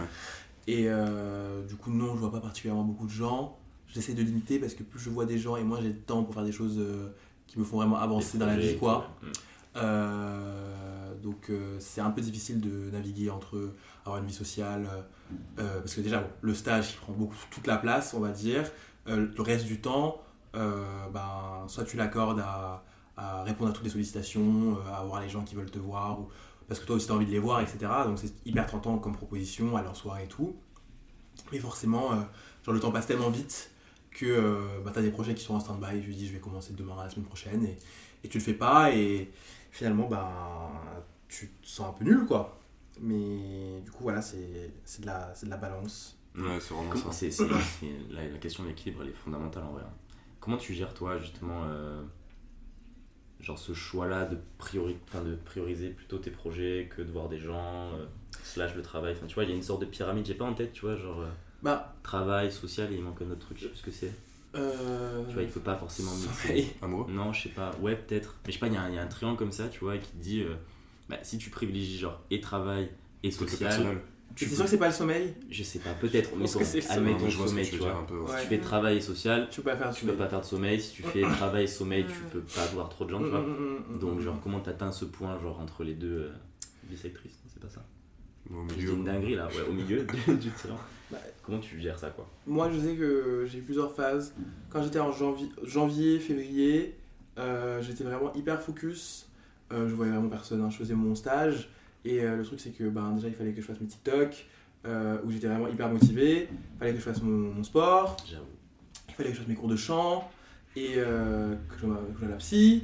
Et euh, du coup, non, je vois pas particulièrement beaucoup de gens. J'essaie de limiter parce que plus je vois des gens et moins j'ai de temps pour faire des choses euh, qui me font vraiment avancer dans la vie, quoi. ouais. Euh, donc euh, c'est un peu difficile de naviguer entre avoir une vie sociale, euh, parce que déjà bon, le stage il prend beaucoup toute la place on va dire, le reste du temps, ben, soit tu l'accordes à, à répondre à toutes les sollicitations, à voir les gens qui veulent te voir, ou, parce que toi aussi tu as envie de les voir, etc. Donc c'est hyper tentant comme proposition à leur soirée et tout. Mais forcément, genre le temps passe tellement vite que euh, bah, tu as des projets qui sont en stand-by, je lui dis je vais commencer demain la semaine prochaine et, et tu le fais pas et finalement ben, tu te sens un peu nul quoi. Mais du coup voilà, c'est c'est de, la- c'est de la balance. Ouais, c'est vraiment Comment- ça. c'est- la, la question de l'équilibre, elle est fondamentale en vrai. hein. Comment tu gères, toi, justement, euh, genre ce choix-là de, priori, de prioriser plutôt tes projets que de voir des gens, euh, slash le travail? Enfin, tu vois, il y a une sorte de pyramide, j'ai pas en tête, tu vois, genre euh, Bah, travail, social, et il manque un autre truc, je sais plus ce que c'est. euh, Tu vois, il faut pas forcément mixer. Amoureux Non, je sais pas, ouais, peut-être. Mais je sais pas, il y, a un- il y a un triangle comme ça, tu vois, qui te dit euh, bah, si tu privilégies genre et travail et Truc social, personnel. tu C'est peux- sûr que c'est pas le sommeil? Je sais pas, peut-être, pense mettons, que c'est le sommeil. admettons Ouais, je vois ce que sommeil, tu tu veux dire vois. un peu. ouais. Ouais. Si tu fais travail et social, Tu peux pas faire tu peux pas faire de sommeil. Si tu fais travail et sommeil, tu Mm. peux pas avoir trop de gens, tu Mm, vois. mm, mm, mm, Donc, genre, comment t'atteins ce point, genre, entre les deux euh, bisectrices? Non, C'est pas ça Au milieu. une dinguerie là, ouais, au milieu du, du triangle. Bah, Comment tu gères ça, quoi Moi, je sais que j'ai eu plusieurs phases. Quand j'étais en janvier, janvier février, euh, j'étais vraiment hyper focus. Euh, je voyais vraiment personne. hein. Je faisais mon stage. Et euh, le truc, c'est que ben, déjà, il fallait que je fasse mes TikTok, euh, où j'étais vraiment hyper motivé. Il fallait que je fasse mon, mon sport. J'avoue. Il fallait que je fasse mes cours de chant. Et euh, que je à la psy.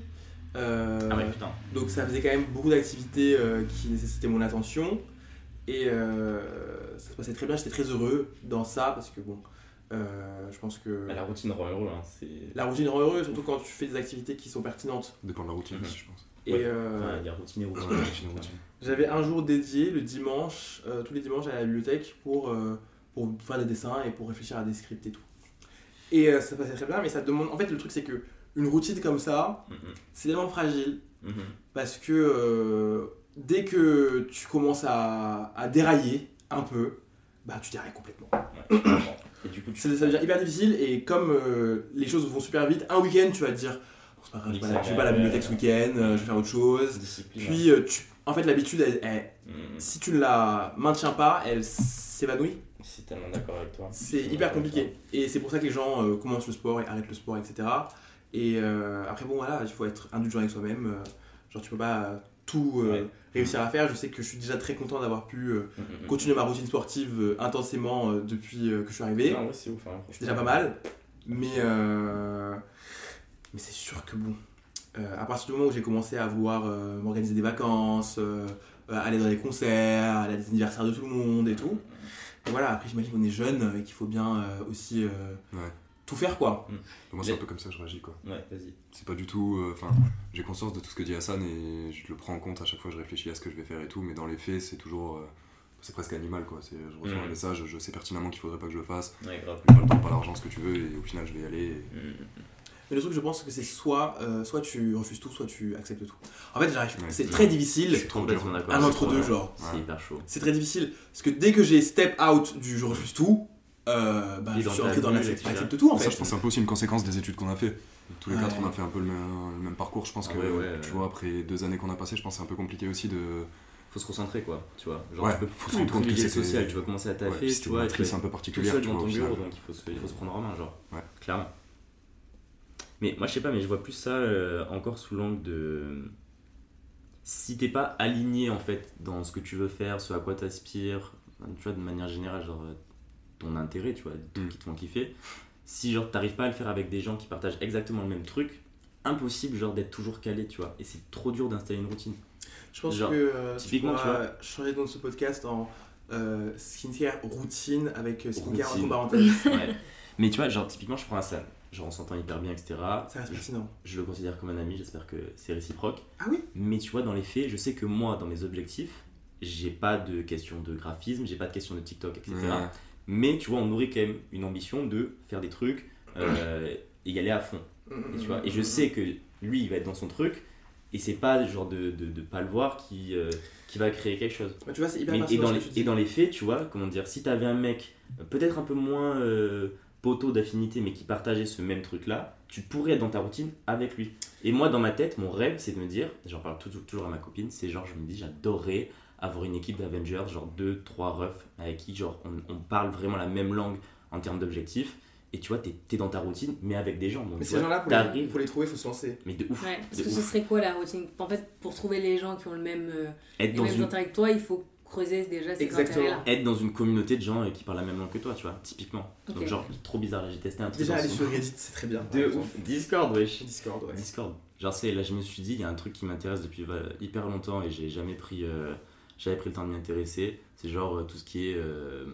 Euh, Ah ouais, putain. donc ça faisait quand même beaucoup d'activités euh, qui nécessitaient mon attention. Et euh, ça se passait très bien, j'étais très heureux dans ça parce que bon, euh, je pense que Bah, la routine rend heureux, hein. C'est. la routine rend heureux, surtout quand tu fais des activités qui sont pertinentes. Dépend de la routine Mhm. aussi, je pense. Et Ouais. euh, Enfin, il y a routine et routine. J'avais un jour dédié le dimanche, euh, tous les dimanches à la bibliothèque pour, euh, pour faire des dessins et pour réfléchir à des scripts et tout. Et euh, ça passait très bien, mais ça demande. En fait, le truc c'est que une routine comme ça, Mhm. c'est tellement fragile Mhm. parce que euh, dès que tu commences à, à dérailler un peu, bah tu dérailles complètement. Ouais. Et du coup, tu Ça, ça devient hyper difficile et comme euh, les choses vont super vite, un week-end tu vas te dire Bon, c'est pas grave, je vais pas, je vais pas à la bibliothèque ce week-end, euh, je vais faire autre chose. discipline. Puis euh, tu- en fait l'habitude, elle- elle- Mhm. si tu ne la maintiens pas, elle s'évanouit. Suis tellement d'accord avec toi. C'est hyper compliqué. Et c'est pour ça que les gens euh, commencent le sport et arrêtent le sport, etc. Et euh, après, bon, voilà, il faut être indulgent avec soi-même. genre, tu peux pas tout euh, Ouais. réussir à faire. Je sais que je suis déjà très content d'avoir pu euh, toi. Mhm. continuer ma routine sportive euh, intensément depuis que je suis arrivé. Non, ouais, c'est ouf. hein, C'est déjà pas mal. Mais, mais c'est sûr que bon, à partir du moment où j'ai commencé à vouloir m'organiser des vacances, aller dans des concerts, aller à des anniversaires de tout le monde et tout, et voilà, après j'imagine qu'on est jeune et qu'il faut bien euh, aussi euh, Ouais. Tout faire quoi. Moi, c'est un peu comme ça que je réagis, quoi. Ouais, vas-y. C'est pas du tout. euh, Enfin, j'ai conscience de tout ce que dit Hassan et je le prends en compte à chaque fois que je réfléchis à ce que je vais faire et tout, mais dans les faits, c'est toujours. euh, c'est presque animal, quoi. C'est- Je reçois Mhm. un message, je sais pertinemment qu'il faudrait pas que je le fasse. Ouais, grave. Pas le temps, pas l'argent, ce que tu veux, et au final, je vais y aller. et- Mhm. Mais le truc, je pense que c'est soit, euh, soit tu refuses tout, soit tu acceptes tout. En fait, j'arrive. Ouais, c'est c'est très difficile. complètement d'accord. Un c'est entre trop deux, genre. C'est hyper chaud. C'est très difficile. Parce que dès que j'ai step out du je refuse tout, euh, bah, Et je dans suis rentré dans etc. l'accepte tout en Ça, fait. je pense que c'est un peu aussi une conséquence des études qu'on a fait. Tous les Ouais. quatre, on a fait un peu le même, le même parcours. Je pense Ah que, ouais, ouais, tu ouais. vois, après deux années qu'on a passées, je pense que c'est un peu compliqué aussi de. Faut se concentrer, quoi. Tu vois. Genre, Ouais, tu peux faut se rendre compte que social. Tu vas commencer à taffer, tu vois. être un peu tout particulière, seul tu dans ton bureau, donc il faut, se, il faut se prendre en main, genre. Ouais. Clairement. Mais moi, je sais pas, mais je vois plus ça euh, encore sous l'angle de. Si t'es pas aligné, en fait, dans ce que tu veux faire, ce à quoi t'aspires, tu vois, de manière générale, genre, euh, ton intérêt, tu vois, des trucs Mm. qui te font kiffer. Si, genre, t'arrives pas à le faire avec des gens qui partagent exactement le même truc, impossible, genre, d'être toujours calé, tu vois. Et c'est trop dur d'installer une routine. Je pense Genre, que euh, tu typiquement, tu pourras changer le nom de ce podcast en euh, skincare routine avec euh, skincare Routine. parenthèses. Ouais. Mais tu vois, genre, typiquement, je prends un Sam. Genre, on s'entend hyper bien, etc. Ça reste pertinent. je le considère comme un ami, j'espère que c'est réciproque. Ah oui Mais tu vois, dans les faits, je sais que moi, dans mes objectifs, j'ai pas de question de graphisme, j'ai pas de question de TikTok, etc. Mais tu vois, on nourrit quand même une ambition de faire des trucs euh, et y aller à fond. Et, tu vois, et je sais que lui, il va être dans son truc, et c'est pas le genre de, de, de pas le voir qui, euh, qui va créer quelque chose. Bah, tu vois, c'est hyper Mais- et, dans les, et dans faits, tu vois, comment dire, si t'avais un mec euh, peut-être un peu moins euh, poteau d'affinité, mais qui partageait ce même truc-là, tu pourrais être dans ta routine avec lui. Et moi, dans ma tête, mon rêve, c'est de me dire, j'en parle toujours, toujours à ma copine, c'est genre, je me dis, j'adorerais avoir une équipe d'Avengers, genre deux, trois refs, avec qui, genre, on, on parle vraiment la même langue en termes d'objectifs. Et tu vois, t'es es dans ta routine, mais avec des gens. Donc, Mais ces gens-là, pour les, pour les trouver, il faut se lancer. Mais de ouf. Ouais, parce de que ce serait quoi la routine? En fait, pour trouver les gens qui ont le même, euh, Être les dans mêmes une intérêts que toi, il faut creuser déjà ces Exactement. être dans une communauté de gens euh, qui parlent la même langue que toi, tu vois, typiquement. Donc, genre, trop bizarre, là, j'ai testé un truc. Déjà, aller sur Reddit, c'est très bien. De ouf. Discord, wesh. Discord, ouais. Discord. Genre, c'est là, je me suis dit, il y a un truc qui m'intéresse depuis va- hyper longtemps et j'ai jamais pris, euh, j'avais pris le temps de m'y intéresser. C'est genre euh, tout ce qui est euh,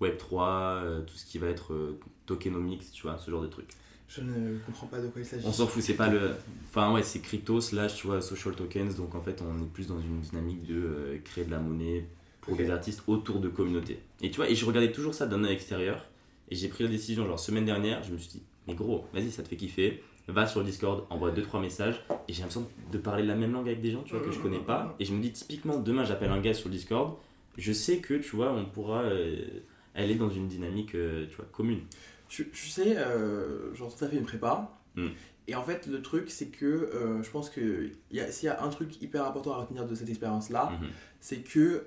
Web3, euh, tout ce qui va être tokenomics, tu vois, ce genre de trucs. Je ne comprends pas de quoi il s'agit. On s'en fout, c'est pas le. Enfin, ouais, c'est crypto slash, tu vois, social tokens. Donc, en fait, on est plus dans une dynamique de euh, créer de la monnaie pour Ok. des artistes autour de communautés. Et tu vois, et je regardais toujours ça d'un œil extérieur. Et j'ai pris la décision, genre, semaine dernière, je me suis dit, mais gros, vas-y, ça te fait kiffer. Va sur le Discord, envoie 2-3 messages. Et j'ai l'impression de parler la même langue avec des gens, tu vois, que je connais pas. Et je me dis, typiquement, demain, j'appelle un gars sur le Discord. Je sais que, tu vois, on pourra euh, aller dans une dynamique, euh, tu vois, commune. Tu, tu sais, euh, genre, tout à fait une prépa. Mm. Et en fait, le truc, c'est que euh, je pense que s'il y a un truc hyper important à retenir de cette expérience-là, Mhm. c'est que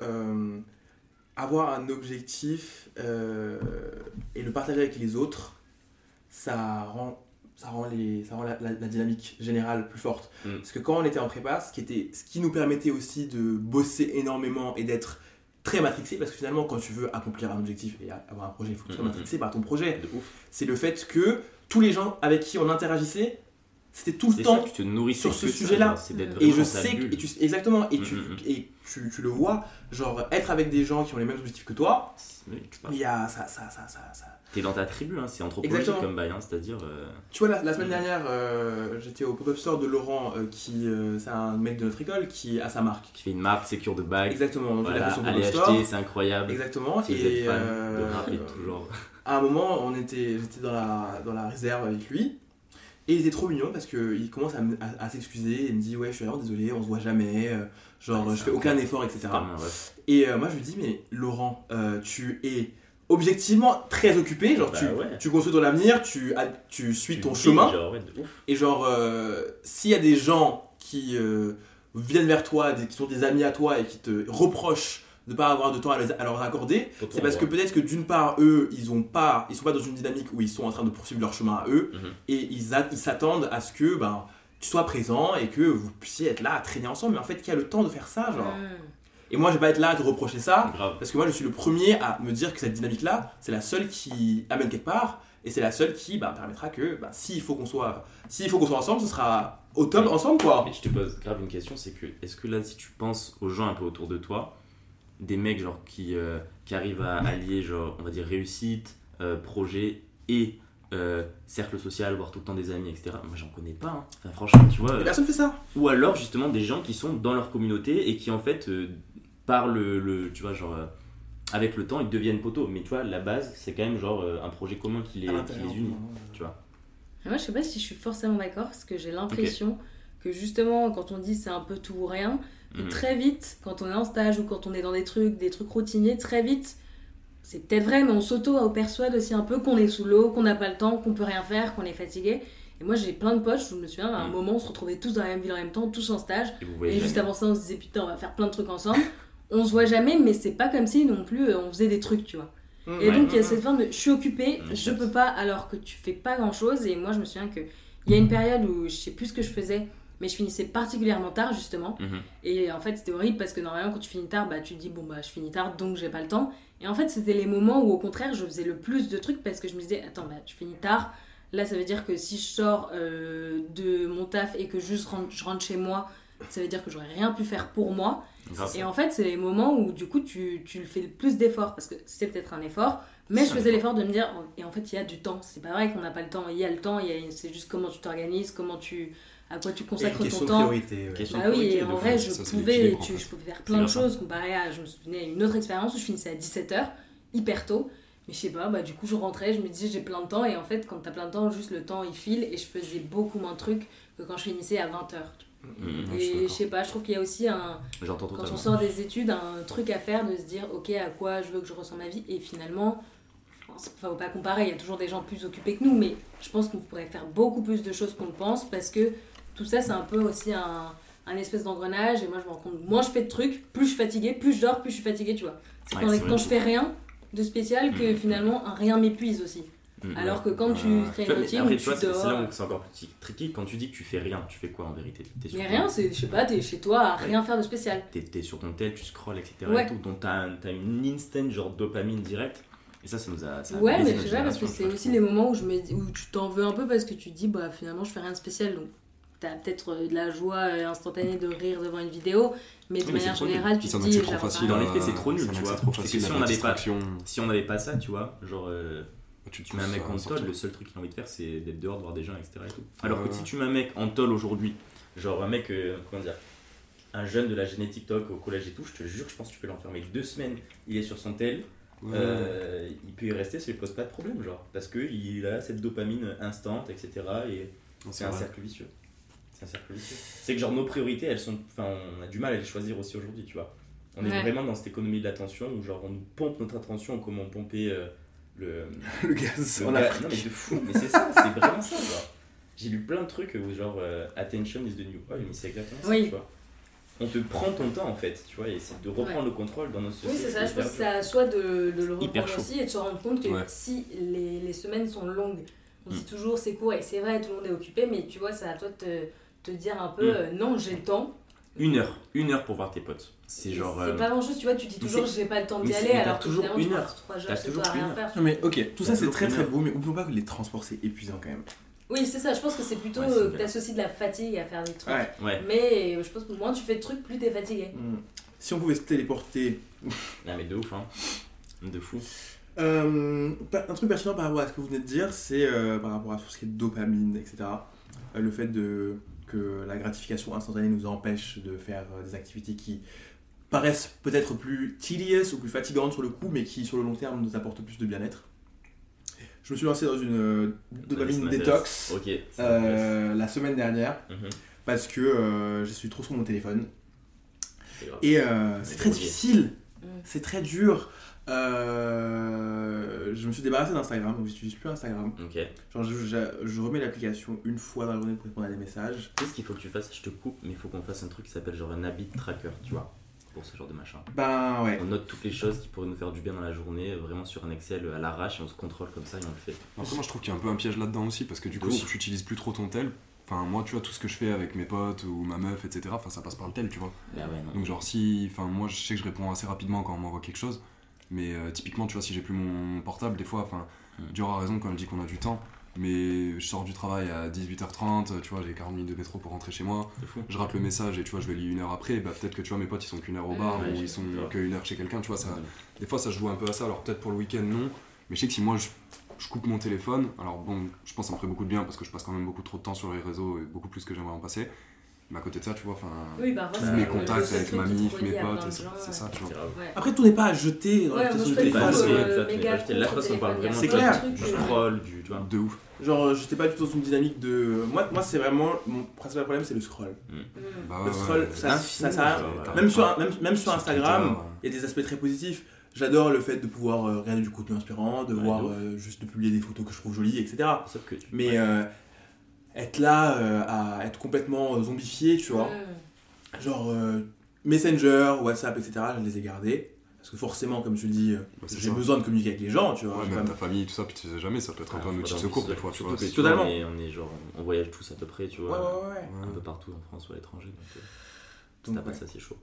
avoir un objectif euh, et le partager avec les autres, ça rend, ça rend, les, ça rend la, la- la dynamique générale plus forte. Mm. Parce que quand on était en prépa, ce qui, était, ce qui nous permettait aussi de bosser énormément et d'être très matrixé, parce que finalement, quand tu veux accomplir un objectif et avoir un projet, il faut que tu sois Mm, mm, matrixé par ton projet. C'est le fait que tous les gens avec qui on interagissait, c'était tout le temps ça, tu te nourris sur ce sujet-là. Et je sais que, et tu, exactement, et, tu, Mm, mm, mm. et tu, tu le vois, genre être avec des gens qui ont les mêmes objectifs que toi, Oui, il y a ça, ça, ça, ça, ça. T'es dans ta tribu, hein, c'est anthropologique Exactement. comme bail, hein, c'est-à-dire. euh, Tu vois, la, la semaine Mm. dernière, euh, j'étais au pop-up store de Laurent, euh, qui, c'est un mec de notre école qui a sa marque. qui fait une marque, sécure de bague. Exactement, donc Voilà, son allez acheter, c'est incroyable. Exactement, Si vous êtes et fan de et genre. à un moment, on était, j'étais dans la, dans la réserve avec lui, Et il était trop mignon parce qu'il commence à, me- à- à s'excuser et me dit Ouais, je suis vraiment désolé, on se voit jamais, euh, genre Ouais, je fais un aucun effort, etc. Et euh, moi je lui dis Mais Laurent, euh, tu es objectivement très occupé, genre Bah tu, ouais. tu construis ton avenir, tu, tu suis Tu ton dis, chemin. genre, ouais. Et genre, s'il y a des gens qui viennent vers toi, des- qui sont des amis à toi et qui te reprochent de pas avoir de temps à, les- à leur accorder, c'est parce que peut-être que d'une part, eux, ils ont pas, ils sont pas dans une dynamique où ils sont en train de poursuivre leur chemin à eux, Mhm. et ils s'attendent à ce que ben, tu sois présent et que vous puissiez être là à traîner ensemble. Mais en fait, qui a le temps de faire ça, genre Hmm. Et moi, je vais pas être là à te reprocher ça, Grave. parce que moi, je suis le premier à me dire que cette dynamique-là, c'est la seule qui amène quelque part, et c'est la seule qui bah, permettra que, bah, s'il faut qu'on soit, s'il faut qu'on soit ensemble, ce sera au top ensemble, quoi. Mais je te pose grave une question, c'est que est-ce que là, si tu penses aux gens un peu autour de toi, des mecs genre qui, euh, qui arrivent à allier genre, on va dire réussite, euh, projet et euh, cercle social, voir tout le temps des amis, etc. Moi, j'en connais pas. hein. Enfin, franchement, tu vois. Euh, personne fait ça. ou alors justement des gens qui sont dans leur communauté et qui en fait euh, par le, le- tu vois genre euh, avec le temps ils deviennent poteaux mais tu vois la base c'est quand même genre euh, un projet commun qui les, qui les unit tu vois Moi, je sais pas si je suis forcément d'accord parce que j'ai l'impression que justement, quand on dit c'est un peu tout ou rien, que Mhm. très vite, quand on est en stage ou quand on est dans des trucs, des trucs routiniers, très vite, c'est peut-être vrai, mais on s'auto-persuade aussi un peu qu'on est sous l'eau, qu'on n'a pas le temps, qu'on peut rien faire, qu'on est fatigué. Et moi, j'ai plein de potes, je me souviens, à un Mhm. moment, on se retrouvait tous dans la même ville en même temps, tous en stage. et Et juste avant ça, on se disait putain, on va faire plein de trucs ensemble. on se voit jamais, mais c'est pas comme si non plus euh, on faisait des trucs, tu vois. Et Ouais. donc il y a cette forme de je suis occupée, Ouais, je peux pas alors que tu fais pas grand chose. Et moi je me souviens que il y a une période où je sais plus ce que je faisais, mais je finissais particulièrement tard justement. Mhm. Et en fait c'était horrible parce que normalement quand tu finis tard, bah tu te dis bon bah je finis tard donc j'ai pas le temps. Et en fait c'était les moments où au contraire je faisais le plus de trucs parce que je me disais attends bah tu finis tard. Là ça veut dire que si je sors euh, de mon taf et que juste rentre- je rentre chez moi, ça veut dire que j'aurais rien pu faire pour moi. Et en fait, c'est les moments où du coup tu, tu fais le plus d'efforts parce que c'est peut-être un effort, mais je faisais effort. l'effort de me dire, oh, et en fait, il y a du temps. C'est pas vrai qu'on n'a pas le temps, il y a le temps, c'est juste comment tu t'organises, comment tu, à quoi tu consacres ton temps. priorité. ouais. Question Bah de oui, priorité, et de en vrai, je Ça, pouvais, tu, je pouvais faire plein de choses comparé à, je me souvenais, une autre expérience où je finissais à 17h, hyper tôt. Mais je sais pas, bah du coup je rentrais, je me disais j'ai plein de temps et en fait quand t'as plein de temps, juste le temps il file et je faisais beaucoup moins de trucs que quand je finissais à 20h. Mhm. Ouais, je suis Et je sais pas, je trouve qu'il y a aussi un, j'entends quand totalement on sort des études, un truc à faire de se dire ok à quoi je veux que je ressens ma vie et finalement, enfin faut pas comparer, il y a toujours des gens plus occupés que nous, mais je pense qu'on pourrait faire beaucoup plus de choses qu'on le pense parce que tout ça c'est un peu aussi un, un espèce d'engrenage et moi je me rends compte, moins je fais de trucs, plus je suis fatiguée, plus je dors, plus je suis fatiguée, tu vois. C'est Ouais, quand, je fais rien de spécial que Mhm. finalement un rien m'épuise aussi. Mhm. Alors que quand tu Euh, crées une routine, tu c'est c'est là où c'est encore plus tricky. Quand tu dis que tu fais rien, tu fais quoi en vérité? Sur Mais rien, c'est, je sais pas, t'es chez toi à rien faire de spécial. T'es t'es sur ton tel, tu scrolles, etc. Ouais. Et tout, donc t'as t'as une instant genre dopamine direct. Et ça, ça nous a. ça a Ouais, mais je sais pas, parce que c'est aussi les moments où, je me dis- où tu t'en veux un peu parce que tu te dis, bah finalement, je fais rien de spécial. Donc, t'as peut-être euh, de la joie euh, instantanée de rire devant une vidéo, mais de mais manière générale, tu te dis, trop facile. Dans les faits, c'est trop nul, tu vois. trop Parce que facile si on n'avait pas-. Si on n'avait pas ça, tu vois, genre. euh, Tu, mets un mec en tôle, le seul truc qu'il a envie de faire, c'est d'être dehors, de voir des gens, etc. Et tout. Alors Ouais, que si tu mets un mec en tôle aujourd'hui, genre un mec, euh, comment dire, un jeune de la génétique TikTok au collège et tout, je te jure, je pense que tu peux l'enfermer deux semaines, il est sur son tel, Ouais. euh, il peut y rester, ça lui pose pas de problème, genre, parce qu'il a cette dopamine instant, etc. Et c'est un vrai. cercle vicieux. C'est un cercle vicieux. C'est que genre nos priorités, elles sont, enfin, on a du mal à les choisir aussi aujourd'hui, tu vois. On est vraiment dans cette économie de l'attention où genre on nous pompe notre attention comme on pompait euh, le, Le gaz le Afrique. non mais de fou, mais c'est ça, c'est vraiment ça. J'ai lu plein de trucs où genre euh, attention is the new oil, mais c'est exactement ça, Oui. tu vois. On te prend ton temps en fait, tu vois, et c'est de reprendre le contrôle dans nos sociétés. Oui, c'est ça, je pense que c'est à soi de, de le reprendre aussi et de se rendre compte que Ouais. si les, les semaines sont longues, on Mm. dit toujours c'est court et c'est vrai, tout le monde est occupé, mais tu vois, c'est à toi de te, te dire un peu Mm. euh, non, j'ai le temps. Une heure, une heure pour voir tes potes. C'est genre. C'est euh, pas grand chose, tu vois, tu dis toujours j'ai pas le temps d'y aller alors que toujours une tu heure. trois chez toujours à rien heure. faire. Non mais ok, tout ça c'est très très beau, mais oublions pas que les transports c'est épuisant quand même. Oui, c'est ça, je pense que c'est plutôt Ouais, euh, que t'associes de la fatigue à faire des trucs. Ouais. Ouais, Mais je pense que moins tu fais de trucs, plus t'es fatigué. Hmm. Si on pouvait se téléporter non mais de ouf, hein. De fou. Euh, un truc pertinent par rapport à ce que vous venez de dire, c'est euh, par rapport à tout ce qui est dopamine, etc. Euh, le fait de, que la gratification instantanée nous empêche de faire euh, des activités qui paraissent peut-être plus tedious ou plus fatigantes sur le coup, mais qui sur le long terme nous apportent plus de bien-être. Je me suis lancé dans une euh, dopamine détox euh, la semaine dernière Mhm. parce que euh, je suis trop sur mon téléphone. Et euh, c'est très difficile, Mm. c'est très dur. Euh, je me suis débarrassé d'Instagram, donc j'utilise plus Instagram. Ok. Genre, je, je- je remets l'application une fois dans la journée pour répondre à des messages. Tu sais ce qu'il faut que tu fasses? Je te coupe, mais il faut qu'on fasse un truc qui s'appelle genre un habit tracker, tu vois, pour ce genre de machin. Ben ouais. On note toutes les choses qui pourraient nous faire du bien dans la journée, vraiment sur un Excel à l'arrache, et on se contrôle comme ça et on le fait. Après, moi, je trouve qu'il y a un peu un piège là-dedans aussi, parce que du coup, si tu utilises plus trop ton tel, enfin, moi, tu vois, tout ce que je fais avec mes potes ou ma meuf, etc., enfin, ça passe par le tel, tu vois. Bah ouais, non. Donc, genre, si. Enfin, moi, je sais que je réponds assez rapidement quand on m'envoie quelque chose, mais euh, typiquement, tu vois, si j'ai plus mon portable, des fois, enfin, Mm. Dior a raison quand elle dit qu'on a du temps, mais je sors du travail à 18h30, tu vois, j'ai 40 minutes de métro pour rentrer chez moi, je rate le message et tu vois, je le lis une heure après, bah peut-être que tu vois, mes potes ils sont qu'une heure au bar Ouais, ou ils sont qu'une heure chez quelqu'un, tu vois, ça. Ouais. Des fois, ça se joue un peu à ça. Alors, peut-être pour le week-end, non. Mais je sais que si moi, je, je coupe mon téléphone, alors bon, je pense que ça me ferait beaucoup de bien parce que je passe quand même beaucoup trop de temps sur les réseaux et beaucoup plus que j'aimerais en passer. Mais à côté de ça, tu vois, enfin. Oui, c'est mes contacts avec ma mif, mes potes, c'est ça, tu vois. Après, tout n'est pas à jeter dans Ouais, du téléphone. c'est- euh, parle vraiment clair. du truc, euh, scroll, du, tu vois. De ouf. Genre, j'étais pas du tout dans une dynamique de. Moi, moi c'est vraiment. Mon principal problème, c'est le scroll. Bah, Le scroll, ça, même, sur, t'as- même, même sur sur Instagram, il y a des aspects très positifs. J'adore le fait de pouvoir euh, regarder du contenu inspirant, de Ouais, voir euh, juste de publier des photos que je trouve jolies, etc. Sauf que tu. Mais ouais. euh, être là, euh, à être complètement euh, zombifié, tu vois. Genre euh, Messenger, WhatsApp, etc. Je les ai gardés. Parce que forcément, comme tu le dis, Bah, j'ai besoin de communiquer avec les gens, tu vois. Ouais, même pas- ta famille, tout ça, puis tu sais jamais, ça peut être un peu un outil de secours des fois, tu vois. tu vois, Totalement. On est, on est genre, on voyage tous à peu près, tu vois. ouais, ouais. Un Ouais. peu partout en France ou à l'étranger. Donc, Donc, t'as pas ça, c'est chaud.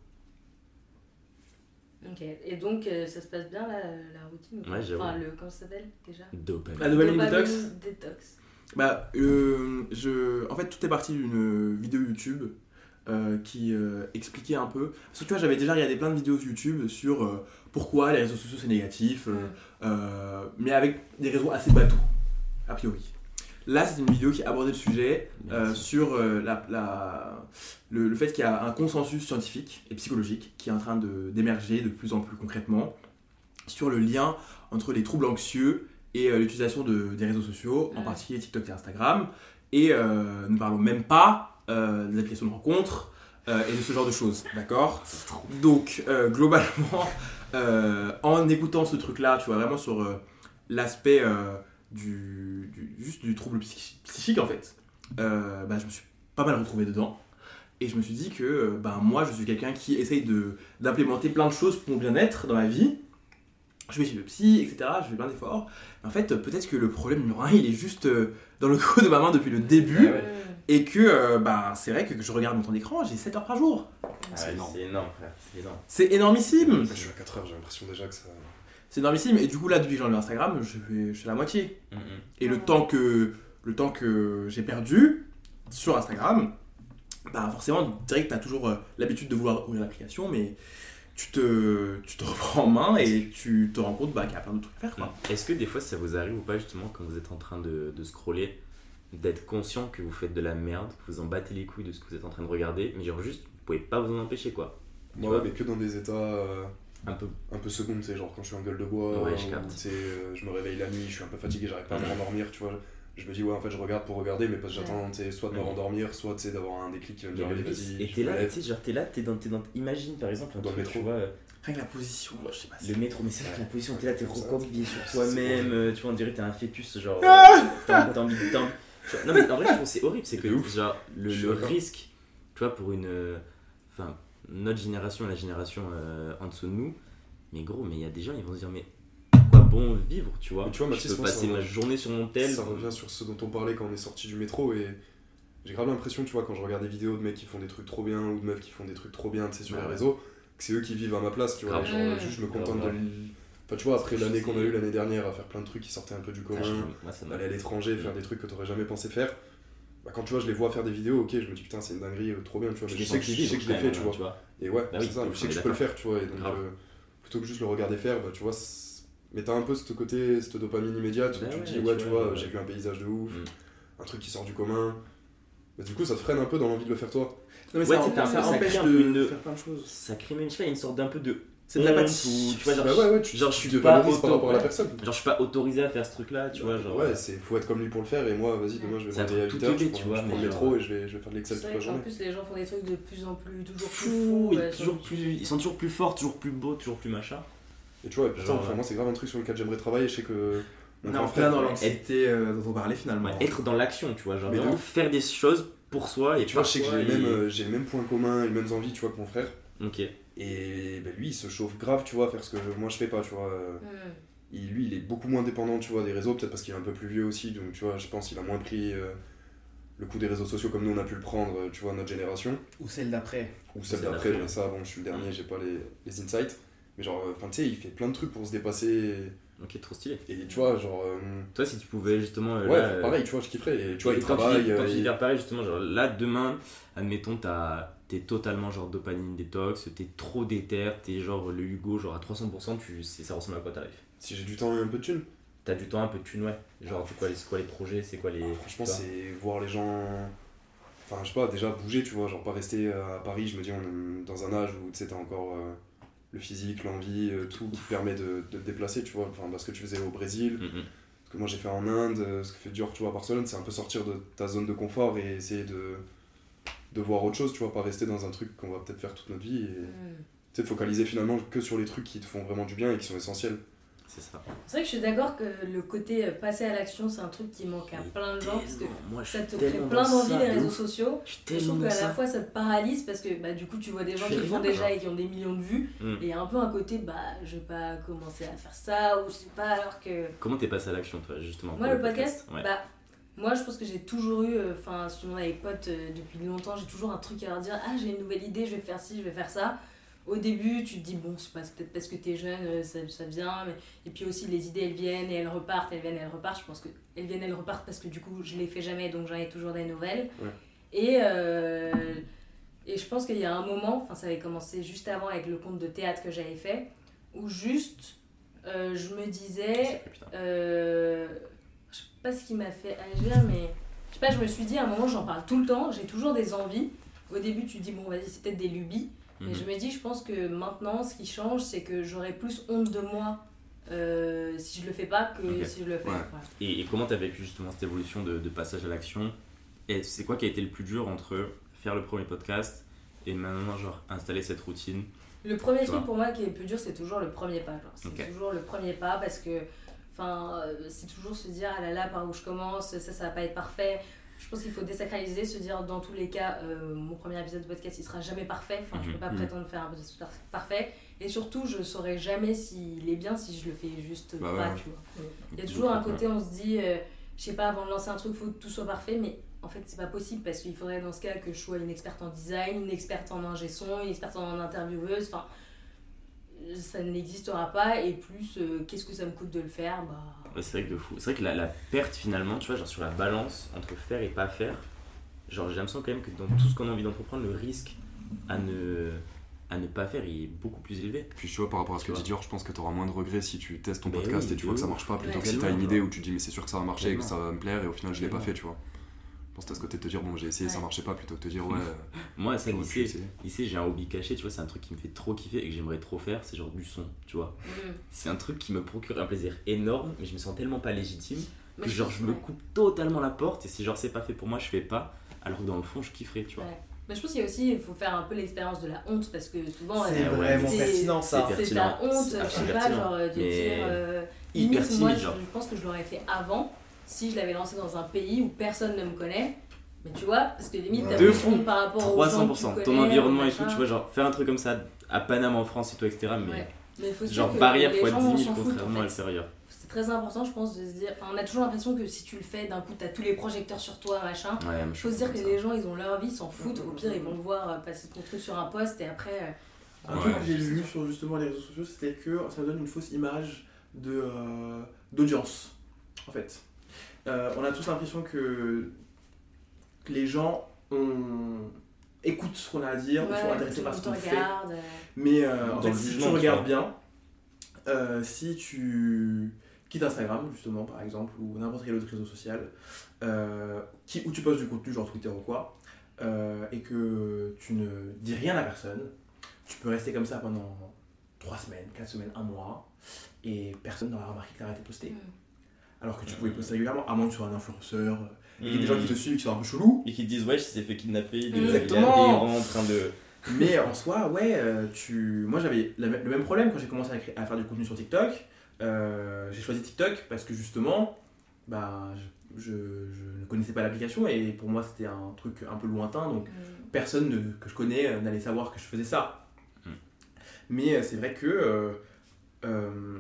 Ok, et donc euh, ça se passe bien la, la routine ou Ouais. Enfin, le, comment ça s'appelle déjà? Dopamine. La dopamine détox? détox. Bah, euh, je... en fait, tout est parti d'une vidéo YouTube euh, qui euh, expliquait un peu. Parce que tu vois, j'avais déjà regardé plein de vidéos YouTube sur euh, pourquoi les réseaux sociaux c'est négatif, Mm. mais avec des raisons assez bateaux, a priori. Là, c'est une vidéo qui abordait le sujet sur la, la- le, le fait qu'il y a un consensus scientifique et psychologique qui est en train de- d'émerger de, plus en plus concrètement sur le lien entre les troubles anxieux et euh, l'utilisation de, des réseaux sociaux, en Mm. particulier TikTok et Instagram. Et euh, nous ne parlons même pas euh, des applications de rencontres et de ce genre de choses, d'accord? Donc, globalement, en écoutant ce truc-là, tu vois, vraiment sur l'aspect du, du- juste du trouble psychi- psychique, en fait, bah, je me suis pas mal retrouvé dedans. Et je me suis dit que bah, moi, je suis quelqu'un qui essaye d'implémenter plein de choses pour mon bien-être dans ma vie. Je vais chez le psy, etc. Je fais plein d'efforts. Mais en fait, peut-être que le problème numéro un, il est juste euh, dans le creux de ma main depuis le début. Ah ouais. Et que euh, bah, c'est vrai que je regarde mon temps d'écran, j'ai 7 heures par jour. Ah C'est ouais, énorme. C'est énorme, frère. C'est énorme. C'est énormissime. Je suis à 4 heures, j'ai l'impression déjà que ça. C'est énormissime. Et du coup, là, depuis que j'ai enlevé Instagram, je fais, je fais la moitié. Mm, mm. Et le Ouais. temps que, le temps que j'ai perdu sur Instagram, bah forcément, direct, tu as toujours euh, l'habitude de vouloir ouvrir l'application, mais tu te, tu te reprends en main et tu te rends compte bah, qu'il y a plein d'autres trucs à faire. Quoi. Est-ce que des fois ça vous arrive ou pas justement quand vous êtes en train de, de scroller d'être conscient que vous faites de la merde, que vous en battez les couilles de ce que vous êtes en train de regarder, mais genre juste vous pouvez pas vous en empêcher quoi. Tu Ouais, vois mais que dans des états euh, Un peu. un peu secondes, sais, genre quand je suis en gueule de bois, Ouais, je ou, euh, je me réveille la nuit, je suis un peu fatigué, j'arrive pas à me rendormir, tu vois. Je me dis, ouais, en fait, je regarde pour regarder, mais parce que Ouais. j'attends, soit de me rendormir, soit, tu sais, d'avoir un déclic qui va me Il y dire, vas-y. Et t'es là, tu sais, genre t'es là, t'es dans, t'es dans. Imagine par exemple un Dans le truc, métro. tu vois, Rien que la position, moi, je sais pas. le métro, mais c'est vrai que la position, t'es là, t'es recroquevillé sur toi-même, euh, tu vois, on dirait que t'es un fœtus, genre. T'as envie de. Non, mais en vrai, je trouve que c'est horrible, c'est que De ouf. genre, le, risque, tu vois, pour une. euh, Enfin, notre génération la génération euh, en dessous de nous, mais gros, mais il y a des gens, ils vont se dire, mais bon vivre, tu vois Mais tu vois, Je Mathis, peux passer ça- ma journée sur mon tel. Ça revient sur ce dont on parlait quand on est sorti du métro et j'ai grave l'impression, tu vois, quand je regarde des vidéos de mecs qui font des trucs trop bien ou de meufs qui font des trucs trop bien, tu sais, sur Ouais, les ouais. réseaux, que c'est eux qui vivent à ma place, tu vois. Grave. Genre, Ouais. juste je me contente de. Enfin, tu vois, après l'année qu'on a eue l'année dernière à faire plein de trucs qui sortaient un peu du commun, je- aller à l'étranger, faire des trucs que t'aurais jamais pensé faire. Bah, quand tu vois, je les vois faire des vidéos, ok, je me dis putain, c'est une dinguerie, euh, trop bien, tu vois, mais je sais que je, sais que je l'ai fait, tu vois. Et ouais, Bah c'est ça, je sais que je peux le faire, tu vois. Et donc, euh, plutôt que juste le regarder faire, bah, tu vois, mais t'as un peu ce côté, cette dopamine immédiate où Bah tu te dis, tu ouais, tu vois, vois, ouais. j'ai vu un paysage de ouf, Mm. un truc qui sort du commun. Mais du coup, ça te freine un peu dans l'envie de le faire toi. Non, mais Ouais, ça, empêche de une- faire plein de choses. Ça crée même, je sais pas, une sorte d'un peu de C'est de la pâtisserie. tu vois genre, Bah ouais, ouais, tu, genre, je tu suis te pas valorises par auto- rapport à la personne. genre je suis pas autorisé à faire ce truc là tu vois genre ouais, euh, c'est faut être comme lui pour le faire et moi, vas-y, demain je vais C'est un me réveiller à truc 8h, tout je prends, tu vois, je prends le métro et je vais, je vais faire de l'Excel toute la journée. plus, les gens font des trucs de plus en plus, toujours plus fou fous. ils sont toujours plus forts toujours plus beaux toujours plus machin Et tu vois, et putain, Genre, enfin, moi c'est grave un truc sur lequel j'aimerais travailler, je sais que. On mon est en plein dans l'anxiété euh, dont on parlait finalement. Ouais, être dans l'action tu vois genre vraiment faire des choses pour soi et Tu vois, je sais que j'ai les, euh, j'ai les mêmes points communs et les mêmes envies, tu vois, que mon frère. ok Et ben, lui, il se chauffe grave, tu vois, à faire ce que moi je fais pas, tu vois. euh, il- lui, il est beaucoup moins dépendant, tu vois, des réseaux, peut-être parce qu'il est un peu plus vieux aussi, donc tu vois, je pense qu'il a moins pris euh, le coup des réseaux sociaux comme nous on a pu le prendre, euh, tu vois, notre génération. Ou celle d'après. Ou celle d'après, mais ça, bon, je suis le dernier, j'ai pas les, les insights. Mais genre, euh, enfin, tu sais, il fait plein de trucs pour se dépasser. ok trop stylé Et tu vois, genre. euh, toi si tu pouvais justement euh, ouais, là, pareil, tu vois, je kifferais. Et tu vois, et il quand tu travaille. dis- quand tu dis faire pareil justement genre là demain admettons t'as t'es totalement genre dopamine détox t'es trop déter t'es genre le Hugo genre à 300% tu ça ressemble à quoi t'arrives Si j'ai du temps et un peu de thunes, T'as du temps, un peu de thune, ouais. Genre, c'est quoi, les- c'est quoi les projets, c'est quoi les. franchement, tu vois? c'est voir les gens. Enfin, je sais pas, déjà bouger, tu vois, genre pas rester à Paris, je me dis, on est dans un âge où tu sais, t'as encore euh, le physique, l'envie, euh, tout qui te permet de, de te déplacer, tu vois. Enfin, parce que tu faisais au Brésil, Mhm. ce que moi j'ai fait en Inde, euh, ce que fait Dior, tu vois, à Barcelone, c'est un peu sortir de ta zone de confort et essayer de, de voir autre chose, tu vois, pas rester dans un truc qu'on va peut-être faire toute notre vie et Hmm. tu sais, te focaliser finalement que sur les trucs qui te font vraiment du bien et qui sont essentiels. C'est ça. C'est vrai que je suis d'accord que le côté euh, passer à l'action, c'est un truc qui manque à Mais plein de gens parce que moi, ça te crée plein d'envie ça, les de réseaux sociaux. Je je trouve qu'à la fois ça te paralyse parce que bah, du coup tu vois des gens qui font déjà genre. et qui ont des millions de vues Mm. et un peu un côté bah je vais pas commencer à faire ça ou je sais pas alors que Comment t'es passé à l'action, toi, justement moi le podcast Ouais. bah moi je pense que j'ai toujours eu euh, enfin si demandes à mes potes euh, depuis longtemps j'ai toujours un truc à leur dire ah j'ai une nouvelle idée je vais faire ci je vais faire ça au début tu te dis bon c'est peut-être parce que t'es jeune euh, ça, ça vient mais... et puis aussi les idées elles viennent et elles repartent elles viennent elles repartent je pense que elles viennent elles repartent parce que du coup je les fais jamais donc j'en ai toujours des nouvelles Ouais. et euh, et je pense qu'il y a un moment enfin ça avait commencé juste avant avec le conte de théâtre que j'avais fait où juste euh, je me disais euh, je sais pas ce qui m'a fait agir, mais je sais pas, je me suis dit à un moment, j'en parle tout le temps, j'ai toujours des envies. Au début, tu te dis, bon, vas-y, c'est peut-être des lubies. Mais Mhm. je me dis, je pense que maintenant, ce qui change, c'est que j'aurai plus honte de moi euh, si je le fais pas que si je le fais. Ouais. Et, et comment t'as vécu justement cette évolution de, de passage à l'action Et c'est quoi qui a été le plus dur entre faire le premier podcast et maintenant, genre, installer cette routine Le premier Tu truc pour moi qui est le plus dur, c'est toujours le premier pas. C'est toujours le premier pas parce que enfin, euh, c'est toujours se dire ah là là, par où je commence, ça, ça va pas être parfait. Je pense qu'il faut désacraliser, se dire dans tous les cas, euh, mon premier épisode de podcast il sera jamais parfait. Enfin, je peux pas Mhm. prétendre faire un podcast par- parfait. Et surtout, je saurais jamais s'il est bien si je le fais juste Bah pas, ouais. tu vois. Il y a toujours un côté, on se dit, euh, je sais pas, avant de lancer un truc, faut que tout soit parfait, mais en fait, c'est pas possible parce qu'il faudrait dans ce cas que je sois une experte en design, une experte en ingé son, une experte en intervieweuse, enfin, ça n'existera pas. Et plus, euh, qu'est-ce que ça me coûte de le faire? Bah... C'est vrai que de fou. C'est vrai que la, la perte finalement, tu vois, genre sur la balance entre faire et pas faire, genre j'ai l'impression quand même que dans tout ce qu'on a envie d'entreprendre, le risque à ne, à ne pas faire il est beaucoup plus élevé. Puis tu vois, par rapport à ce Tu que dit. Dior, je pense que tu auras moins de regrets si tu testes ton Mais podcast oui, et tu vois que ça marche pas, plutôt Ouais. que si t'as Tellement, une idée où tu te dis mais c'est sûr que ça va marcher et que ça va me plaire et au final je l'ai pas fait, tu vois. Je pense que t'as ce côté de te dire bon j'ai essayé, ça Ouais. marchait pas, plutôt que de te dire ouais, Moi, ça, lycée, lycée j'ai un hobby caché, tu vois, c'est un truc qui me fait trop kiffer et que j'aimerais trop faire, c'est genre du son, tu vois. mm. C'est un truc qui me procure un plaisir énorme, mais je me sens tellement pas légitime Mais que genre je me coupe totalement la porte et si genre c'est pas fait pour moi, je fais pas, alors que dans le fond, je kifferais, tu vois. Ouais. Mais je pense qu'il y a aussi, il faut faire un peu l'expérience de la honte parce que souvent, C'est euh, vraiment c'est- pertinent ça. c'est pertinent. honte, C'est je sais pas, pertinent. genre de Mais dire. euh, hyper limite, moi, je pense que je l'aurais fait avant si je l'avais lancé dans un pays où personne ne me connaît. Mais tu vois, parce que limite, t'as De plus fou. honte par rapport aux gens que tu 300%. connais, Ton environnement et tout, tu vois, genre faire un truc comme ça à Paname en France et tout, etc. Mais Ouais. Mais faut se genre barrière fois gens 10 000 s'en foutent, contrairement en à l'extérieur. C'est très important, je pense, de se dire. Enfin, on a toujours l'impression que si tu le fais, d'un coup, t'as tous les projecteurs sur toi, machin. Ouais, je Faut se dire que les gens, ils ont leur vie, ils s'en foutent. Au pire, ils vont le voir euh, passer ton truc sur un post et après. euh, Un Ouais. truc que j'ai lu sur justement les réseaux sociaux, c'était que ça donne une fausse image de, euh, d'audience, en fait. Euh, on a tous l'impression que, les gens ont- écoutent ce qu'on a à dire, ou ouais, sont intéressés par le ce qu'on te fait. regarde, euh, Mais euh, en fait, si tu tu regardes bien, euh, si tu quittes Instagram, justement, par exemple, ou n'importe quel autre réseau social, euh, qui, où tu postes du contenu, genre Twitter ou quoi, euh, et que tu ne dis rien à personne, tu peux rester comme ça pendant 3 semaines, 4 semaines, 1 mois, et personne n'aura remarqué que t'as arrêté de poster. Mm. Alors que tu pouvais poster régulièrement, à moins que tu sois un influenceur, euh, et qu'il y ait des Mm. gens qui te suivent qui sont un peu chelous. Et qui te disent, ouais, il s'est fait kidnapper, il est- Exactement. en train de. Mais en soi, ouais, euh, tu... moi j'avais le même problème quand j'ai commencé à, créer- à faire du contenu sur TikTok. Euh, j'ai choisi TikTok parce que justement, bah, je, je- je ne connaissais pas l'application et pour moi c'était un truc un peu lointain, donc Mm. personne ne- que je connais n'allait savoir que je faisais ça. Hmm. Mais c'est vrai que euh, euh,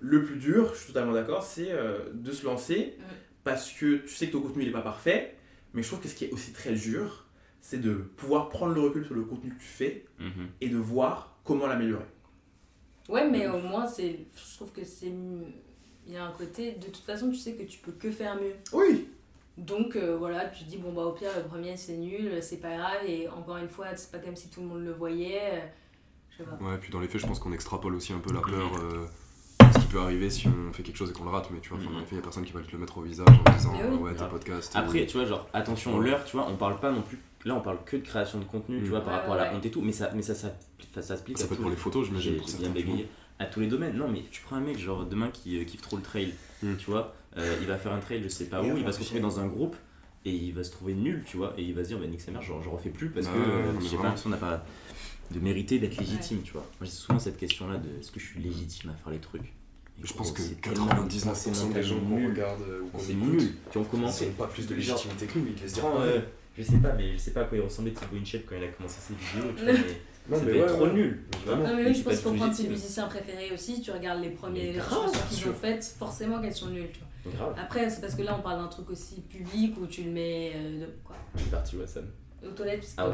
le plus dur, je suis totalement d'accord, c'est euh, de se lancer Hmm. parce que tu sais que ton contenu n'est pas parfait, mais je trouve que ce qui est aussi très dur, c'est de pouvoir prendre le recul sur le contenu que tu fais Mhm. et de voir comment l'améliorer. Ouais, mais au moins, c'est, je trouve que c'est. Il y a un côté, de toute façon, tu sais que tu peux que faire mieux. Oui, Donc euh, voilà, tu te dis, bon, bah au pire, le premier c'est nul, c'est pas grave, et encore une fois, c'est pas comme si tout le monde le voyait. euh, Je sais pas. Ouais, puis dans les faits, je pense qu'on extrapole aussi un peu la peur. euh, peut arriver si on fait quelque chose et qu'on le rate, mais tu vois, Mhm. les faits, il y a personne qui va te le mettre au visage en disant oui. euh, ouais, tes podcasts. Après, euh, tu vois, genre, attention, Ouais. l'heure, tu vois, on parle pas non plus. Là, on parle que de création de contenu, tu Mm. vois, par Ouais, rapport à la ouais. honte et tout, mais ça, mais ça, ça, ça, s'applique ça à peut être pour les photos, j'imagine. Bien bégayé. À tous les domaines. Non, mais tu prends un mec, genre, demain qui euh, kiffe trop le trail, Mm. tu vois, euh, il va faire un trail, je sais pas Et où, on il va se retrouver dans un groupe et il va se trouver nul, tu vois, et il va se dire, bah, nique sa mère, genre, je refais plus parce que, euh, je sais pas, vraiment. l'impression n'a pas de mériter d'être légitime, tu vois. Moi, j'ai souvent cette question-là de est-ce que je suis légitime à faire les trucs? Je pense que c'est tellement 99% des gens qu'on regarde euh, ou qu'on C'est écoute, nul. Tu ont ils commencé. ont pas plus de légitimité que nous, ils dire euh, je sais pas, mais je sais pas à quoi il ressemblait Thibaut Inchep quand il a commencé ses vidéos, tu vois, mais Non, ça mais devait ouais, être trop ouais. nul. Non, mais oui, je pense qu'il faut du tout prendre ses musiciens préférés aussi. Tu regardes les premières chansons bien qu'ils ont faites, forcément qu'elles sont nulles. Tu vois. Grave. Après, c'est parce que là, on parle d'un truc aussi public où tu le mets euh, de, quoi, Je suis parti Watson. aux toilettes. Ah.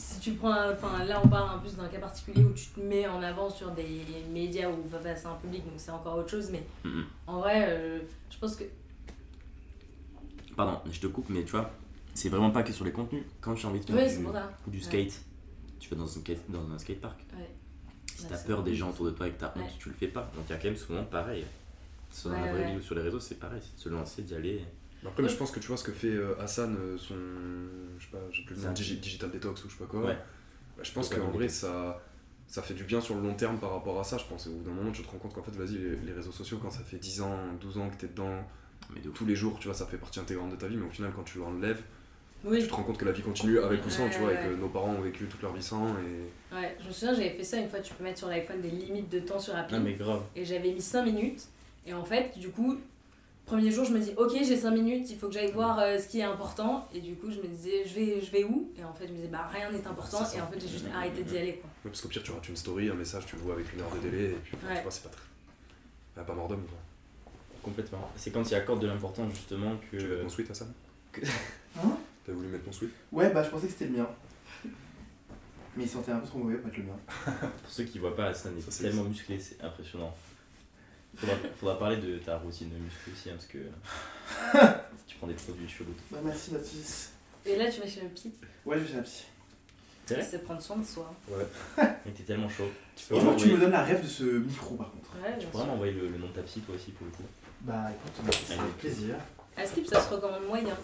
Si tu prends, enfin là, on parle en plus d'un cas particulier où tu te mets en avant sur des médias où va passer un public, donc c'est encore autre chose. Mais Mhm. en vrai, euh, je pense que Pardon, je te coupe, mais tu vois, c'est vraiment pas que sur les contenus. Quand tu as envie de faire oui, du, du skate, tu vas dans un, skate, dans un skatepark. Ouais. Si Ouais, t'as peur des gens autour de toi et que t'as honte, Ouais. tu le fais pas. Donc il y a quand même souvent pareil. Sur la vraie vie ou sur les réseaux, c'est pareil. C'est de se lancer, d'y aller. Après, mais je pense que tu vois ce que fait euh, Hassan, euh, son. Je sais pas, j'ai plus le nom. Digi- Digital Detox ou je sais pas quoi. Ouais. Bah, je pense qu'en vrai, ça, ça fait du bien sur le long terme par rapport à ça, je pense. Et au bout d'un moment, tu te rends compte qu'en fait, vas-y, les, les réseaux sociaux, quand ça fait 10 ans, 12 ans que t'es dedans, Mais de tous les jours, tu vois, ça fait partie intégrante de ta vie, mais au final, quand tu l'enlèves, Oui. tu te rends compte que la vie continue avec ou sans, Ouais, tu vois, et ouais. que nos parents ont vécu toute leur vie sans. Et... Ouais, je me souviens, j'avais fait ça une fois. Tu peux mettre sur l'iPhone des limites de temps sur appli. Ah, mais grave. Et j'avais mis 5 minutes. Et en fait, du coup, premier jour, je me dis, ok, j'ai 5 minutes, il faut que j'aille voir euh, ce qui est important. Et du coup, je me disais, je vais, je vais où? Et en fait, je me disais, bah rien n'est important. Ça. Et en fait, j'ai juste arrêté d'y aller. Quoi. Ouais, parce qu'au pire, tu rates une story, un message, tu le vois avec une heure de délai, et puis, Ouais. tu vois, c'est pas très. Ah, pas mort d'homme, quoi. Complètement. C'est quand il accorde de l'importance justement que. Tu veux mettre mon sweat, Hassan que- Hein T'as voulu mettre mon sweat Ouais, bah je pensais que c'était le mien. Mais il sentait un peu trop mauvais pour être le mien. Pour ceux qui voient pas, Hassan est Ça, c'est- tellement musclé, c'est impressionnant. Faudra, faudra parler de ta routine de muscle aussi, hein, parce que tu prends des produits chelous. Bah merci Mathis. Et là, tu vas chez le psy. Ouais, je vais chez la psy. C'est prendre soin de soi. Mais t'es tellement chaud. Tu peux tu me donnes la rêve de ce micro par contre. Ouais, tu bien peux sûr. vraiment envoyer le, le nom de ta psy toi aussi pour le coup. Bah écoute, c'est avec plaisir. À Skip, ça se recommande moyen.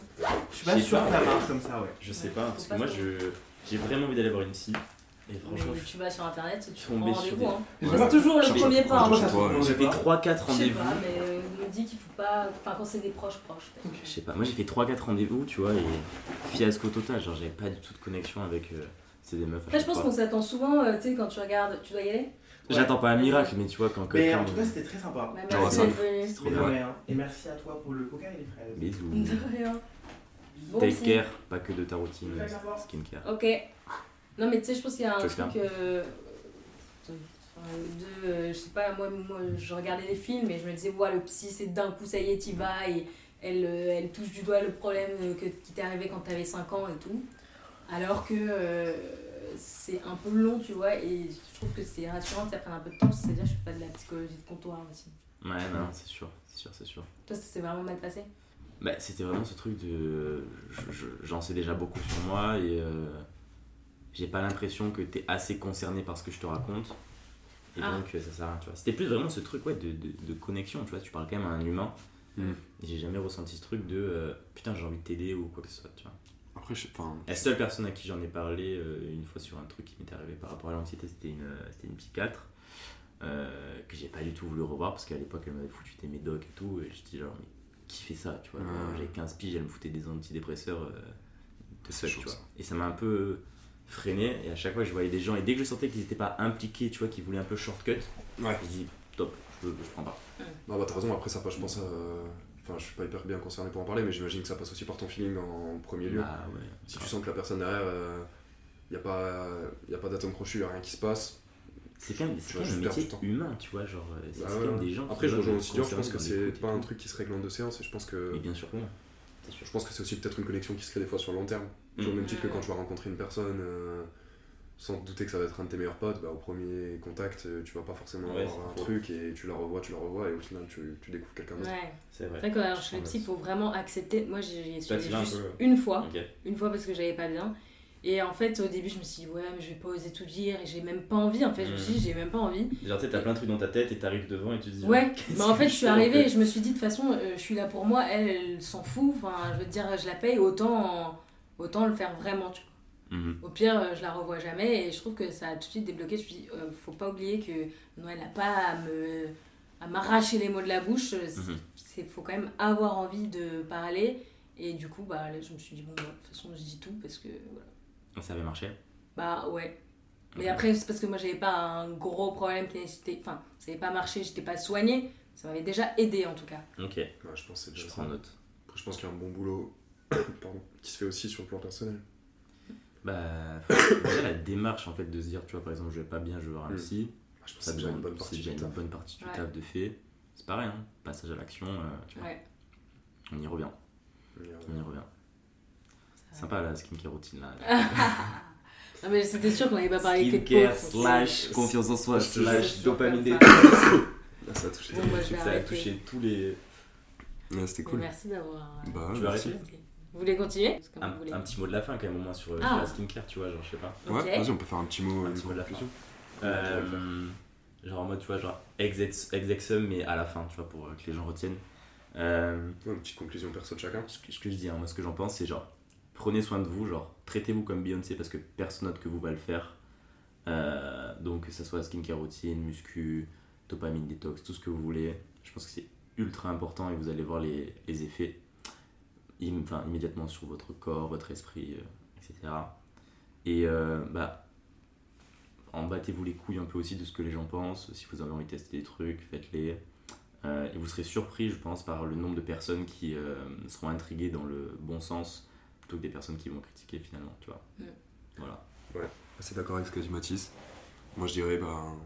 Je suis pas sûr que ça marche comme ça, ouais. Je sais Ouais, pas, parce que moi je j'ai vraiment envie d'aller voir une psy. Et franchement, Mais je- tu vas sur internet, tu prends rendez-vous. des- Hein. Ouais. C'est toujours le premier pas. hein. ouais. j'ai fait 3-4 Je sais rendez-vous. pas, mais euh, on me dit qu'il faut pas. Enfin, quand c'est des proches, proches. Je sais pas, moi j'ai fait 3-4 rendez-vous, tu vois, et fiasco total, genre j'avais pas du tout de connexion avec euh, c'est des meufs. Après, je pense qu'on s'attend souvent, euh, tu sais, quand tu regardes, tu dois y aller? J'attends pas un miracle, mais tu vois, quand Mais en tout cas, c'était très sympa. Ouais, Genre merci ça. d'être venu. trop Mais bien. de rien. Et merci à toi pour le coca et les fraises. Bisous. De rien. Bon, Take si. care, pas que de ta routine skincare. Ok. Non, mais tu sais, je pense qu'il y a un truc. euh, de, euh, je sais pas, moi, moi, je regardais des films et je me disais, ouais, le psy, c'est d'un coup, ça y est, t'y vas et elle, euh, elle touche du doigt le problème que, qui t'est arrivé quand t'avais 5 ans et tout. Alors que euh, c'est un peu long, tu vois, et je trouve que c'est rassurant que ça prenne un peu de temps, c'est-à-dire je fais pas de la psychologie de comptoir aussi. Ouais, non, c'est sûr, c'est sûr, c'est sûr. Toi, ça s'est vraiment mal passé? Bah, c'était vraiment ce truc de. je- je- J'en sais déjà beaucoup sur moi et euh, j'ai pas l'impression que t'es assez concerné par ce que je te raconte. Et Ah. donc, euh, ça sert à rien, tu vois. C'était plus vraiment ce truc ouais, de, de, de connexion, tu vois. Tu parles quand même à un humain. Mm. Et j'ai jamais ressenti ce truc de euh, putain, j'ai envie de t'aider ou quoi que ce soit, tu vois. Après, je sais pas. La seule personne à qui j'en ai parlé euh, une fois sur un truc qui m'était arrivé par rapport à l'anxiété, c'était une, euh, c'était une psychiatre. euh, que j'ai pas du tout voulu revoir parce qu'à l'époque elle m'avait foutu des médocs et tout et je dis genre mais qui fait ça tu vois? Genre, j'avais 15 piges elle me foutait des antidépresseurs euh, de seul tu vois ça. et ça m'a un peu freiné et à chaque fois je voyais des gens et dès que je sentais qu'ils étaient pas impliqués tu vois qu'ils voulaient un peu shortcut Ouais. je dis top je, je prends pas Non, bah t'as raison, après ça passe, je pense à. Enfin, je suis pas hyper bien concerné pour en parler, mais j'imagine que ça passe aussi par ton feeling en premier lieu. Bah, ouais. Si tu sens que la personne derrière, il n'y a pas, y a pas d'atome crochu, y a rien qui se passe. c'est quand même, quand même un métier humain tu vois genre euh, c'est Bah quand même des gens qui Après, je rejoins aussi Dior, je pense que c'est pas un truc qui se règle en deux séances, et je pense que. mais bien sûr que non Je pense que c'est aussi peut-être une connexion qui se crée des fois sur le long terme. Genre, au Mm. même titre que quand tu vas rencontrer une personne, euh, sans te douter que ça va être un de tes meilleurs potes, bah, au premier contact, euh, tu vas pas forcément Ouais, avoir un truc et tu la revois, tu la revois, et au final, tu, tu découvres quelqu'un d'autre. Ouais. c'est vrai C'est vrai que alors, Je chez le prends psy, il faut vraiment accepter. Moi, j'ai suivi un juste peu, une fois. Une fois parce que j'avais pas bien. Et en fait, au début, je me suis dit, ouais, mais je vais pas oser tout dire. Et j'ai même pas envie. En fait, je me suis dit, j'ai même pas envie. Genre, tu sais, t'as plein de trucs dans ta tête et t'arrives devant et tu te dis. Ouais, mais en fait, je suis en arrivée fait et je me suis dit, de toute façon, euh, je suis là pour moi. Elle, elle s'en fout. Enfin, je veux dire, je la paye. Autant, autant le faire vraiment, tu vois. Mhm. Au pire, euh, je la revois jamais et je trouve que ça a tout de suite débloqué. Je me suis dit, euh, faut pas oublier que Noël n'a pas à me à m'arracher les mots de la bouche. Euh, C'est Mhm. c'est- faut quand même avoir envie de parler. Et du coup, bah, là, je me suis dit, bon, bah, de toute façon, je dis tout parce que voilà. Ça avait marché Bah, ouais. Mais après, c'est parce que moi, j'avais pas un gros problème qui nécessitait. Enfin, ça n'avait pas marché, j'étais pas soignée. Ça m'avait déjà aidé en tout cas. Ok, Ouais, je pense que je prends note. Après, je pense qu'il y a un bon boulot pardon, qui se fait aussi sur le plan personnel. Bah, déjà la démarche en fait de se dire, tu vois, par exemple, je vais pas bien, je veux voir un Mm. psy, Ah, Je pense que ça c'est déjà une bonne partie du une taf. bonne partie du Ouais. taf de fait. C'est pareil, hein, passage à l'action, euh, tu vois, Ouais. on y revient, on y revient. Sympa la skincare routine là. Non, mais c'était sûr qu'on n'avait pas parlé que de Skincare slash confiance en soi slash dopamine des ça. Là, ça a touché. Bon, moi, vais Ça a touché tous les. Ouais, c'était Mais cool. Merci d'avoir. euh, Bah, Tu veux merci. arrêter Vous voulez continuer Comme Un, vous voulez. un petit mot de la fin quand même au moins sur, Ah. sur la skincare, tu vois, genre je sais pas. Ouais, vas-y, on peut faire un petit mot, Un une petit mot de la conclusion. Euh, genre en mode, tu vois, genre exex, exexum, mais à la fin, tu vois, pour euh, que les gens retiennent. Euh, Ouais, une petite conclusion perso de chacun. ce, que, ce que je dis, hein, moi ce que j'en pense, c'est genre, prenez soin de vous, genre, traitez-vous comme Beyoncé parce que personne d'autre que vous va le faire. Euh, donc que ce soit skincare routine, muscu, dopamine détox, tout ce que vous voulez. Je pense que c'est ultra important et vous allez voir les, les effets immédiatement sur votre corps, votre esprit, euh, etc. Et euh, bah, en battez-vous les couilles un peu aussi de ce que les gens pensent. Si vous avez envie de tester des trucs, faites-les. Euh, et vous serez surpris, je pense, par le nombre de personnes qui euh, seront intriguées dans le bon sens plutôt que des personnes qui vont critiquer finalement, tu vois. Voilà. Assez d'accord avec ce qu'a dit Mathis. Moi, je dirais, ben,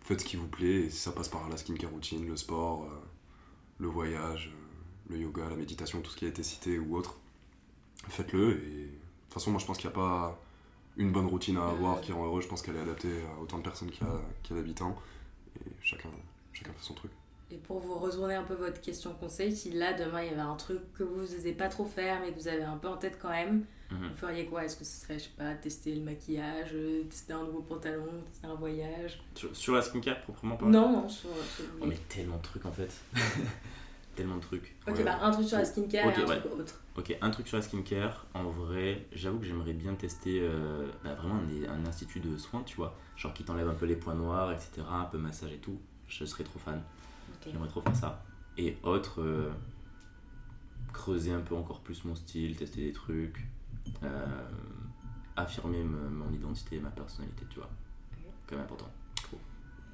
faites ce qui vous plaît, et si ça passe par la skincare routine, le sport, euh, le voyage, euh, le yoga, la méditation, tout ce qui a été cité ou autre, faites-le. Et de toute façon, moi, je pense qu'il n'y a pas une bonne routine à avoir qui rend heureux. Je pense qu'elle est adaptée à autant de personnes qu'il y a, qu'il y a d'habitants. Et chacun, chacun fait son truc. Et pour vous retourner un peu votre question conseil, si là demain il y avait un truc que vous n'osez pas trop faire mais que vous avez un peu en tête quand même, Mhm. vous feriez quoi? Est-ce que ce serait, je sais pas, tester le maquillage, euh, tester un nouveau pantalon, tester un voyage? Sur, sur la skincare proprement parlé Non, non, sur. sur- Oh, mais tellement de trucs en fait. tellement de trucs. Ok, Ouais. bah un truc sur la skincare Ok, et un ouais. truc autre. Ok, un truc sur la skincare, en vrai, j'avoue que j'aimerais bien tester euh, bah, vraiment un institut de soins, tu vois, genre qui t'enlève un peu les points noirs, etc., un peu massage et tout. Je serais trop fan, Ok. j'aimerais trop faire ça. Et autre, euh, creuser un peu encore plus mon style, tester des trucs, euh, affirmer me- mon identité ma personnalité, tu vois. Quand même important.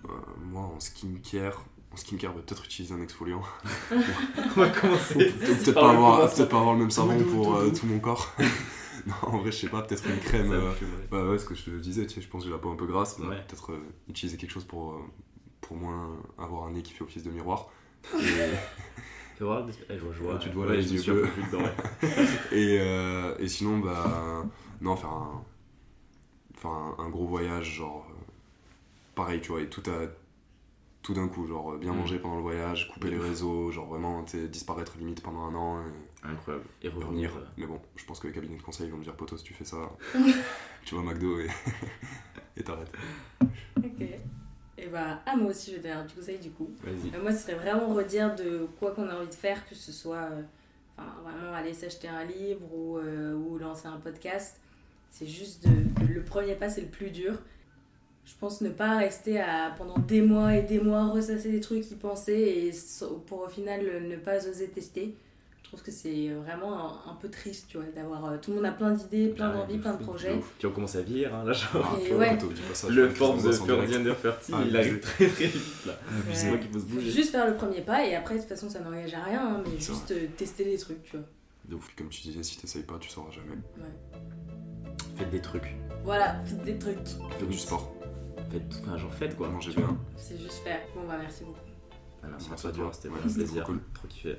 Euh, moi, en skincare, en skincare, bah, peut-être utiliser un exfoliant. On va commencer. peut-être pas, avoir, peut-être pas avoir le même savon pour euh, tout mon corps. non, en vrai, je sais pas, peut-être une crème. euh, Bah ouais, ce que je te disais, tu sais, je pense que j'ai la peau un peu grasse. Ouais. Peut-être euh, utiliser quelque chose pour, pour moins avoir un nez qui fait office de miroir. Et, voir, eh, je vois, je vois. Ouais, tu te vois là, les yeux bleus. et, euh, et sinon, bah. Non, faire un. Faire un, un gros voyage, genre. euh, pareil, tu vois, et tout à. Tout d'un coup, genre bien Mm. manger pendant le voyage, couper les réseaux, genre vraiment tu sais, disparaître limite pendant un an et, Incroyable. Et et revenir. revenir. euh, Mais bon, je pense que les cabinets de conseil vont me dire Poto, si tu fais ça, tu vas à McDo et et t'arrêtes. Ok. Et bah, ah, moi aussi je vais donner un petit conseil du coup. Euh, Moi, ce serait vraiment redire de quoi qu'on a envie de faire, que ce soit euh, enfin, vraiment aller s'acheter un livre ou, euh, ou lancer un podcast. C'est juste de, le premier pas, c'est le plus dur. je pense ne pas rester à, pendant des mois et des mois ressasser des trucs, y penser et pour au final ne pas oser tester. Je trouve que c'est vraiment un, un peu triste, tu vois, d'avoir. euh, tout le monde a plein d'idées, plein Ah, d'envies, de plein de projets. Puis on commence à vieillir, hein, là, genre. Ah, Et ouais. faut- dis pas ça, Le je forme de. Ferdinand Ferti, Ah, il arrive très très vite là. Ouais. C'est moi qu'il faut se bouger. juste faire le premier pas et après, de toute façon, ça n'engage à rien, hein, mais juste euh, tester les trucs, tu vois. De ouf, comme tu disais, si t'essayes pas, tu sauras jamais. Faites des trucs. Voilà, faites des trucs. Fais du sport, Faites, enfin, genre faites quoi. mangez bien. C'est juste faire. Bon, bah, merci beaucoup. Ah, merci à toi, c'était Ouais, vraiment un c'était plaisir. trop cool. Trop kiffé.